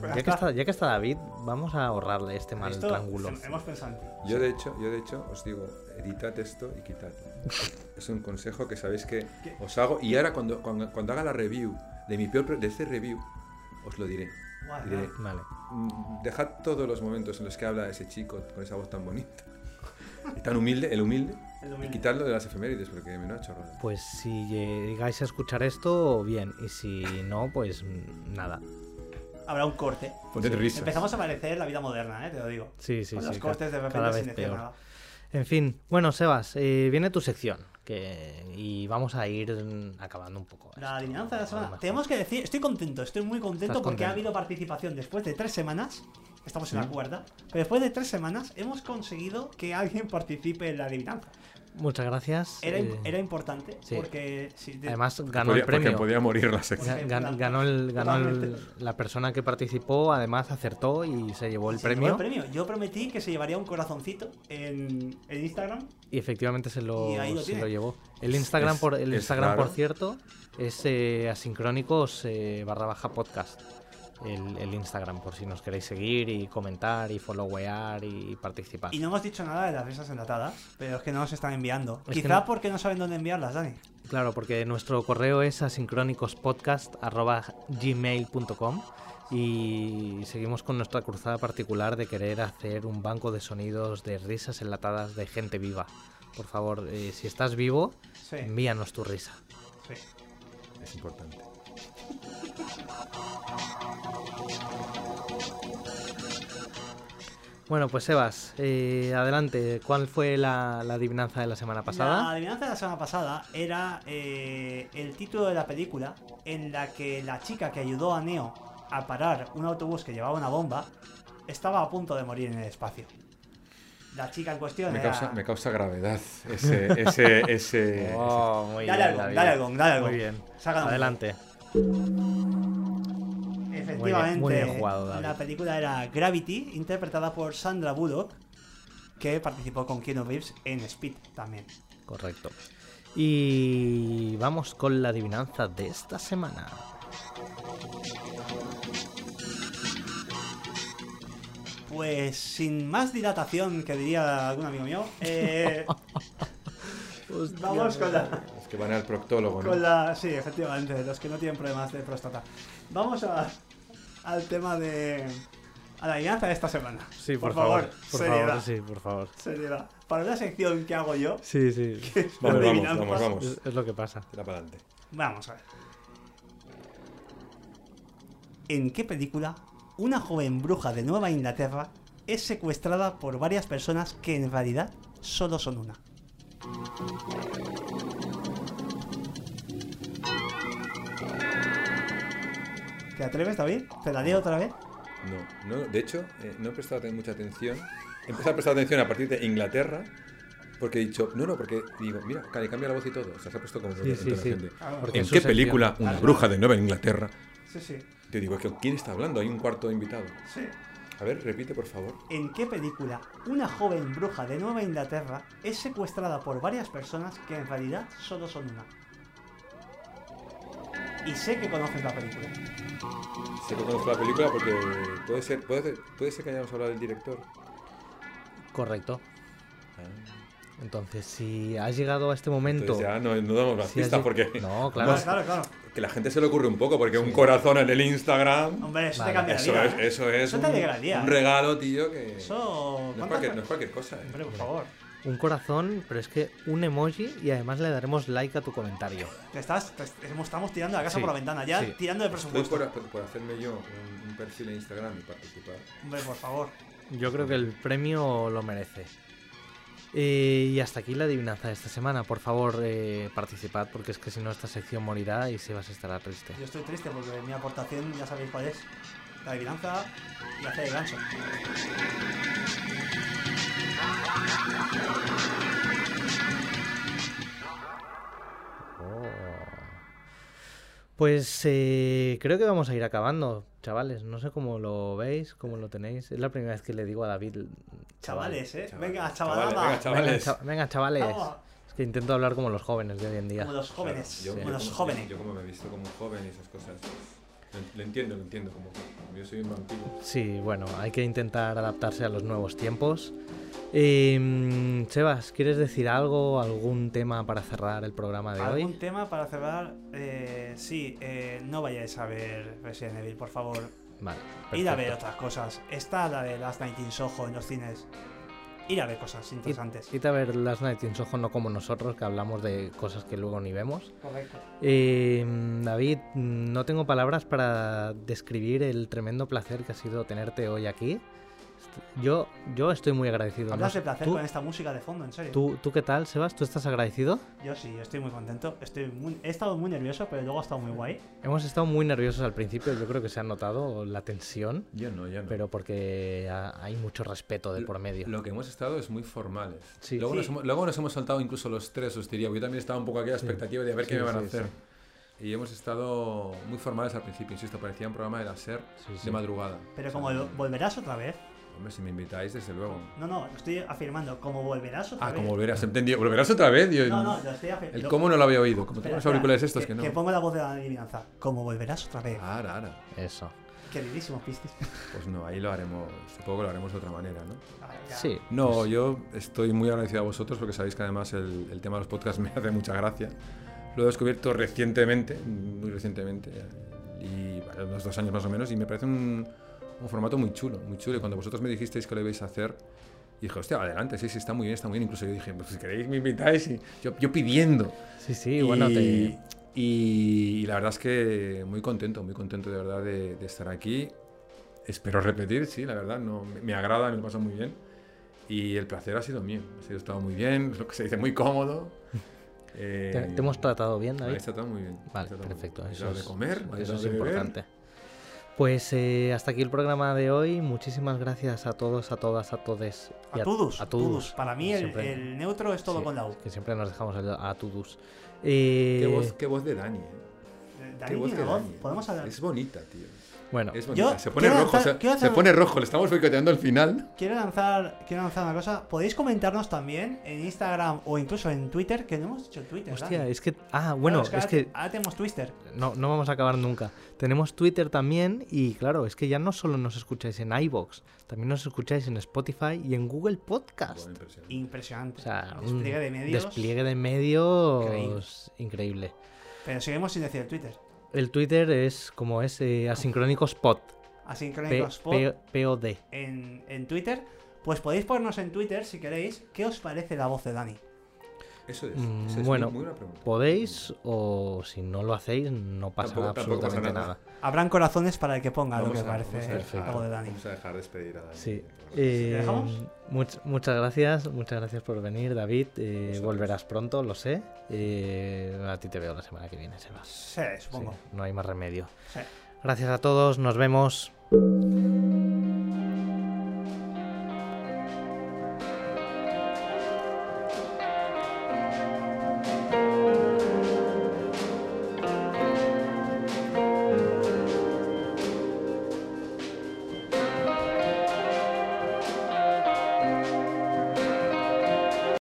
Pues Ya que, está. está, ya que está David, vamos a ahorrarle este mal Esto triángulo. hem- Hemos pensado en ti. Yo de hecho, yo de hecho os digo, editad esto y quitad. Es un consejo que sabéis que ¿Qué? os hago y ahora cuando, cuando, cuando haga la review de mi peor de este review os lo diré. Vale. mm, dejad todos los momentos en los que habla ese chico con esa voz tan bonita y tan humilde, el humilde, el y quitadlo de las efemérides porque me lo ha chorrado. Pues si llegáis a escuchar esto, bien. Y si no, pues mm, nada. Habrá un corte. Risas. Empezamos a parecer la vida moderna, ¿eh? te lo digo. Sí, sí, Con sí. los cortes de repente cada sin decir peor. nada. En fin, bueno, Sebas, eh, viene tu sección. Que, y vamos a ir acabando un poco. La adivinanza de la semana. Tenemos que decir, estoy contento, estoy muy contento porque ha habido participación después de tres semanas. Estamos en Sí. la cuerda. Pero después de tres semanas hemos conseguido que alguien participe en la adivinanza. Muchas gracias. Era, eh, era importante sí. porque. si de- además, ganó Podía- el premio. Porque podía morir la sección. Ga- Sí, gan- claro. ganó el, ganó el- Totalmente. la persona que participó, además acertó y se llevó el se llevó premio. el premio. Yo prometí que se llevaría un corazoncito en, en Instagram. Y efectivamente se lo, se lo llevó. El Instagram, es- por, el Instagram por cierto, es eh, asincrónicos eh, barra baja podcast. El, el Instagram, por si nos queréis seguir y comentar y followear y participar. Y no hemos dicho nada de las risas enlatadas, pero es que no nos están enviando. Es Quizá no- porque no saben dónde enviarlas, Dani. Claro, porque nuestro correo es asincrónicospodcast.gmail.com y seguimos con nuestra cruzada particular de querer hacer un banco de sonidos de risas enlatadas de gente viva. Por favor, eh, si estás vivo, Sí, envíanos tu risa. sí. Es importante. <laughs> Bueno, pues Sebas, eh, adelante. ¿Cuál fue la, la adivinanza de la semana La pasada? adivinanza de la semana pasada era eh, el título de la película en la que la chica que ayudó a Neo a parar un autobús que llevaba una bomba estaba a punto de morir en el espacio. La chica en cuestión Me era... causa, me causa gravedad ese, ese, <laughs> ese, Oh, muy Dale bien, algo, dale algo, dale algo. Muy bien. Adelante. Efectivamente, muy bien jugado, David. la película era Gravity, interpretada por Sandra Bullock, que participó con Keanu Reeves en Speed también. Correcto. Y vamos con la adivinanza de esta semana. Pues sin más dilatación, que diría algún amigo mío, eh, <laughs> vamos con la, Es que van al proctólogo, ¿no? con la... Sí, efectivamente, los que no tienen problemas de próstata. Vamos a- al tema de... A la adivinanza de esta semana. Sí, por, por, favor, Por seriedad, favor, sí, por favor. seriedad. Para una sección que hago yo, Sí, sí. <laughs> que es Vamos, vamos, vamos. Es, es lo que pasa. Tira para adelante. Vamos a ver. ¿En qué película una joven bruja de Nueva Inglaterra es secuestrada por varias personas que en realidad solo son una? ¿Te atreves, David? ¿Te la leo otra vez? No, no, de hecho, eh, no he prestado mucha atención. He empezado a prestar atención a partir de Inglaterra Porque he dicho, no, no, porque digo, mira, le cambia la voz y todo. O sea, se ha puesto como Sí, sí, sí. Porque ¿En qué sección. película una Claro. bruja de Nueva Inglaterra? Sí, sí. Te digo, ¿que ¿quién está hablando? Hay un cuarto invitado. Sí. A ver, repite, por favor. ¿En qué película una joven bruja de Nueva Inglaterra es secuestrada por varias personas que en realidad solo son una? Y sé que conoces la película. Sé que conozco la película porque puede ser, puede, puede ser que hayamos hablado del director. Correcto. Ah, Entonces, si has llegado a este momento... Entonces ya no, no damos más si pistas porque No, Claro, claro. claro, claro. que la gente se le ocurre un poco porque un corazón en el Instagram. Hombre, eso Vale, te cambia la Eso vida. es, ¿eh? eso es Eso te un, alegra el día, un ¿eh? regalo, tío, que Eso. no, es ¿cuántas cualquier, no es cualquier cosa. ¿eh? Hombre, por favor. Un corazón, pero es que un emoji y además le daremos like a tu comentario. Te estás, te- estamos tirando la casa Sí, por la ventana, ya sí. tirando de Estoy presupuesto. por, por hacerme yo un, un perfil en Instagram y participar. Hombre, por favor. Yo creo que el premio lo merece. Eh, y hasta aquí la adivinanza de esta semana. Por favor, eh, participad, porque es que si no, esta sección morirá y Sebas estará triste. Yo estoy triste porque mi aportación ya sabéis cuál es. La adivinanza y hacer el gancho. Pues eh, creo que vamos a ir acabando, chavales. No sé cómo lo veis, cómo lo tenéis. Es la primera vez que le digo a David. Chavales, eh. Chavales, Venga, chavales, chavalada. venga, chavales. Venga, cha- venga, chavales. Vamos. Es que intento hablar como los jóvenes de hoy en día. Como los jóvenes. Claro, yo- como los jóvenes. Yo, como me he visto como un joven y esas cosas. Lo, entiendo, lo entiendo. Como, yo soy un vampiro. Sí, bueno, hay que intentar adaptarse a los nuevos tiempos. Eh, Sebas, ¿quieres decir algo, algún tema para cerrar el programa de ¿Algún hoy? tema para cerrar? Eh, sí, eh, no vayáis a ver Resident Evil, por favor. Vale, Ir a ver perfecto. otras cosas. Está la de Last Night in Soho en los cines. Ir a ver cosas interesantes. Id a ver Last Night in Soho, no como nosotros, que hablamos de cosas que luego ni vemos. Correcto. Eh, David, no tengo palabras para describir el tremendo placer que ha sido tenerte hoy aquí. Yo, yo estoy muy agradecido. Hablas ¿no? de placer ¿Tú, con esta música de fondo, en serio. tú, ¿Tú qué tal, Sebas? ¿Tú estás agradecido? Yo sí, estoy muy contento. Estoy muy- He estado muy nervioso, pero luego ha estado muy guay. Hemos estado muy nerviosos al principio, yo creo que se ha notado la tensión, Yo no, yo no. pero porque ha- hay mucho respeto de por medio. Lo que hemos estado es muy formales. Sí. luego, Nos Sí. hemos, luego nos hemos saltado incluso los tres, os diría. porque Yo también estaba un poco aquí a la Sí. expectativa de a ver Sí, qué me van a sí, hacer. sí. Y hemos estado muy formales al principio, insisto, parecía un programa de la SER Sí, sí. de madrugada. Pero O sea, como volverás otra vez. Hombre, si me invitáis, desde luego. No, no, estoy afirmando. Como volverás otra Ah, vez. como volverás, entendido. ¿Volverás otra vez? Yo- No, no, lo estoy afirmando. el cómo no lo había oído, como tengo los auriculares estos que, que no. que pongo la voz de la adivinanza. Como volverás otra vez. Ahora, ahora. Eso. Queridísimo Pistis. Pues no, ahí lo haremos, supongo que lo haremos de otra manera, ¿no? Sí. No, pues, yo estoy muy agradecido a vosotros porque sabéis que además el, el tema de los podcasts <laughs> me hace mucha gracia. Lo he descubierto recientemente, muy recientemente, y bueno, unos dos años más o menos, y me parece un, un formato muy chulo, muy chulo. Y cuando vosotros me dijisteis que lo ibais a hacer, dije, hostia, adelante, sí, sí, está muy bien, está muy bien. Incluso yo dije, pues si queréis me invitáis, y yo, yo pidiendo. Sí, sí, bueno, te... y, y la verdad es que muy contento, muy contento de verdad de, de estar aquí. Espero repetir, sí, la verdad, no, me, me agrada, me lo paso muy bien. Y el placer ha sido mío, ha sido estado muy bien, <laughs> lo que se dice, muy cómodo. Eh, te- te hemos tratado bien, me David. habéis tratado muy bien. me Vale, perfecto. bien. Me Eso es, de comer, me eso es de beber. Pues eh, hasta aquí el programa de hoy. Muchísimas gracias a todos, a todas, a todes. y A todos. A todos. Para mí el, Siempre- el neutro es todo sí, con la U. es que siempre nos dejamos el a todos. Eh, Qué voz, qué voz de Dani, eh. Qué Dani voz tiene de voz. Dani. Podemos hablar. Es bonita, tío. Bueno, Es Yo se pone rojo, lanzar- se, pone rojo, le estamos boicoteando al final. Quiero lanzar, quiero lanzar una cosa. Podéis comentarnos también en Instagram o incluso en Twitter, que no hemos dicho Twitter. hostia, es que. Ah, bueno, Claro, es ahora, que ahora tenemos Twitter. no, no vamos a acabar nunca. Tenemos Twitter también y claro, es que ya no solo nos escucháis en iBox, también nos escucháis en Spotify y en Google Podcast. Bueno, impresionante. Impresionante. O sea, un despliegue de medios. Despliegue de medios increíble. Pero seguimos sin decir el Twitter. El Twitter es como es eh, asincrónicos pod. P- Asincrónicos Spot P- POD. en, en Twitter. Pues podéis ponernos en Twitter si queréis qué os parece la voz de Dani. Eso es. Mm, eso es bueno, muy, buena pregunta. Podéis o si no lo hacéis no pasa Tampoco- tampoco pasa absolutamente nada. nada. Habrán corazones para el que ponga lo que a- parece vamos a dejar- la voz de Dani. Vamos a dejar despedir a Dani. Sí. Eh, dejamos? much- muchas gracias, muchas gracias por venir, David. Eh, volverás pronto, lo sé. Eh, a ti te veo la semana que viene, Sebas. Sí, supongo. Sí, no hay más remedio. Sí. Gracias a todos, nos vemos.